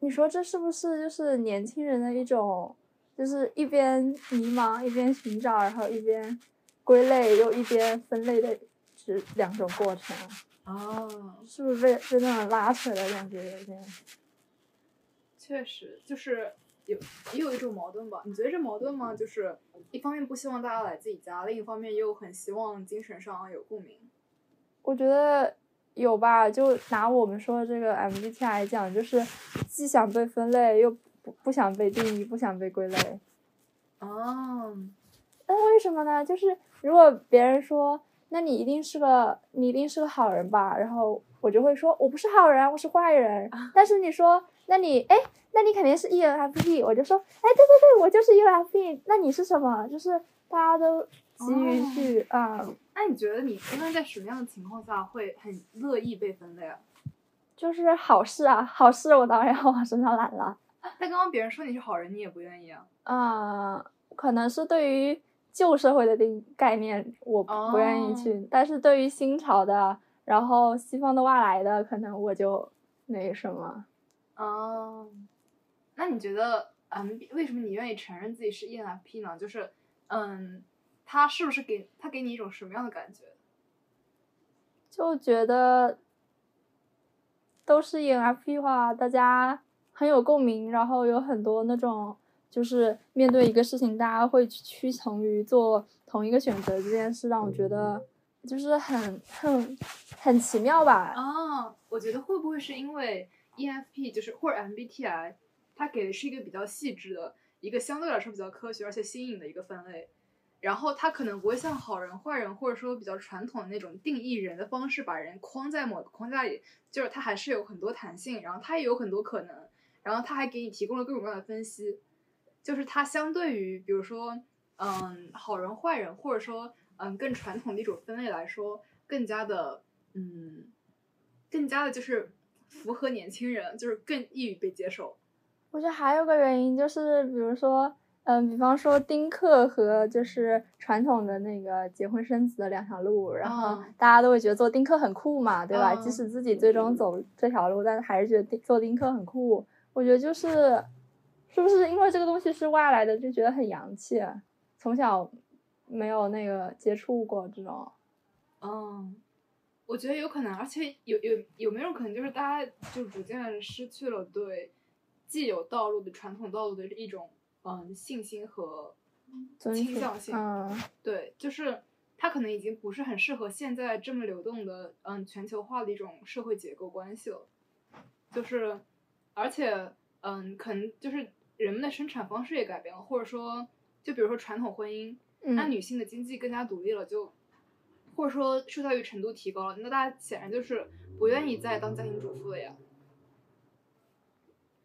[SPEAKER 1] 你说这是不是就是年轻人的一种，就是一边迷茫一边寻找，然后一边归类又一边分类的是两种过程？
[SPEAKER 2] 哦，
[SPEAKER 1] 是不是被被那种拉扯的感觉有点？
[SPEAKER 2] 确实，就是有也有一种矛盾吧？你觉得这矛盾吗？就是一方面不希望大家来自己家，另一方面又很希望精神上有共鸣。
[SPEAKER 1] 我觉得有吧，就拿我们说的这个 MBTI 来讲，就是既想被分类，又不不想被定义，不想被归类。
[SPEAKER 2] 哦，
[SPEAKER 1] 那为什么呢？就是如果别人说。那你一定是个，你一定是个好人吧？然后我就会说，我不是好人，我是坏人。但是你说，那你，哎，那你肯定是 ENFP。我就说，哎，对对对，我就是 ENFP。那你是什么？就是大家都急于去啊。
[SPEAKER 2] 那你觉得你一般在什么样的情况下会很乐意被分类啊？
[SPEAKER 1] 就是好事啊，好事我当然要往身上揽了。
[SPEAKER 2] 但刚刚别人说你是好人，你也不愿意啊？
[SPEAKER 1] 啊，可能是对于。旧社会的定概念我不愿意去，但是对于新潮的，然后西方的外来的，可能我就那什么。
[SPEAKER 2] 哦，那你觉得，嗯，为什么你愿意承认自己是 ENFP 呢？就是，嗯，他是不是给他给你一种什么样的感觉？
[SPEAKER 1] 就觉得都是 ENFP 的话，大家很有共鸣，然后有很多那种。就是面对一个事情，大家会屈从于做同一个选择这件事，让我觉得就是很很很奇妙吧。
[SPEAKER 2] 啊，我觉得会不会是因为 EFP 就是或者 MBTI，它给的是一个比较细致的一个相对来说比较科学而且新颖的一个分类，然后它可能不会像好人坏人或者说比较传统的那种定义人的方式把人框在某个框架里，就是它还是有很多弹性，然后它也有很多可能，然后他还给你提供了各种各样的分析，就是他相对于比如说嗯好人坏人或者说嗯更传统的一种分类来说，更加的嗯更加的就是符合年轻人，就是更易于被接受。
[SPEAKER 1] 我觉得还有个原因就是，比如说。嗯，比方说丁克和就是传统的那个结婚生子的两条路，然后大家都会觉得做丁克很酷嘛，对吧？即使自己最终走这条路，但是还是觉得做丁克很酷。我觉得就是，是不是因为这个东西是外来的，就觉得很洋气？从小没有那个接触过这种。
[SPEAKER 2] 嗯，我觉得有可能，而且有有有没有可能就是大家就逐渐失去了对既有道路的传统道路的一种。嗯，信心和倾向性，对，就是它可能已经不是很适合现在这么流动的嗯全球化的一种社会结构关系了，就是而且嗯，可能就是人们的生产方式也改变了，或者说，就比如说传统婚姻，那女性的经济更加独立了，就或者说受教育程度提高了，那大家显然就是不愿意再当家庭主妇了呀。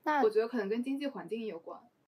[SPEAKER 1] 那
[SPEAKER 2] 我觉得可能跟经济环境有关。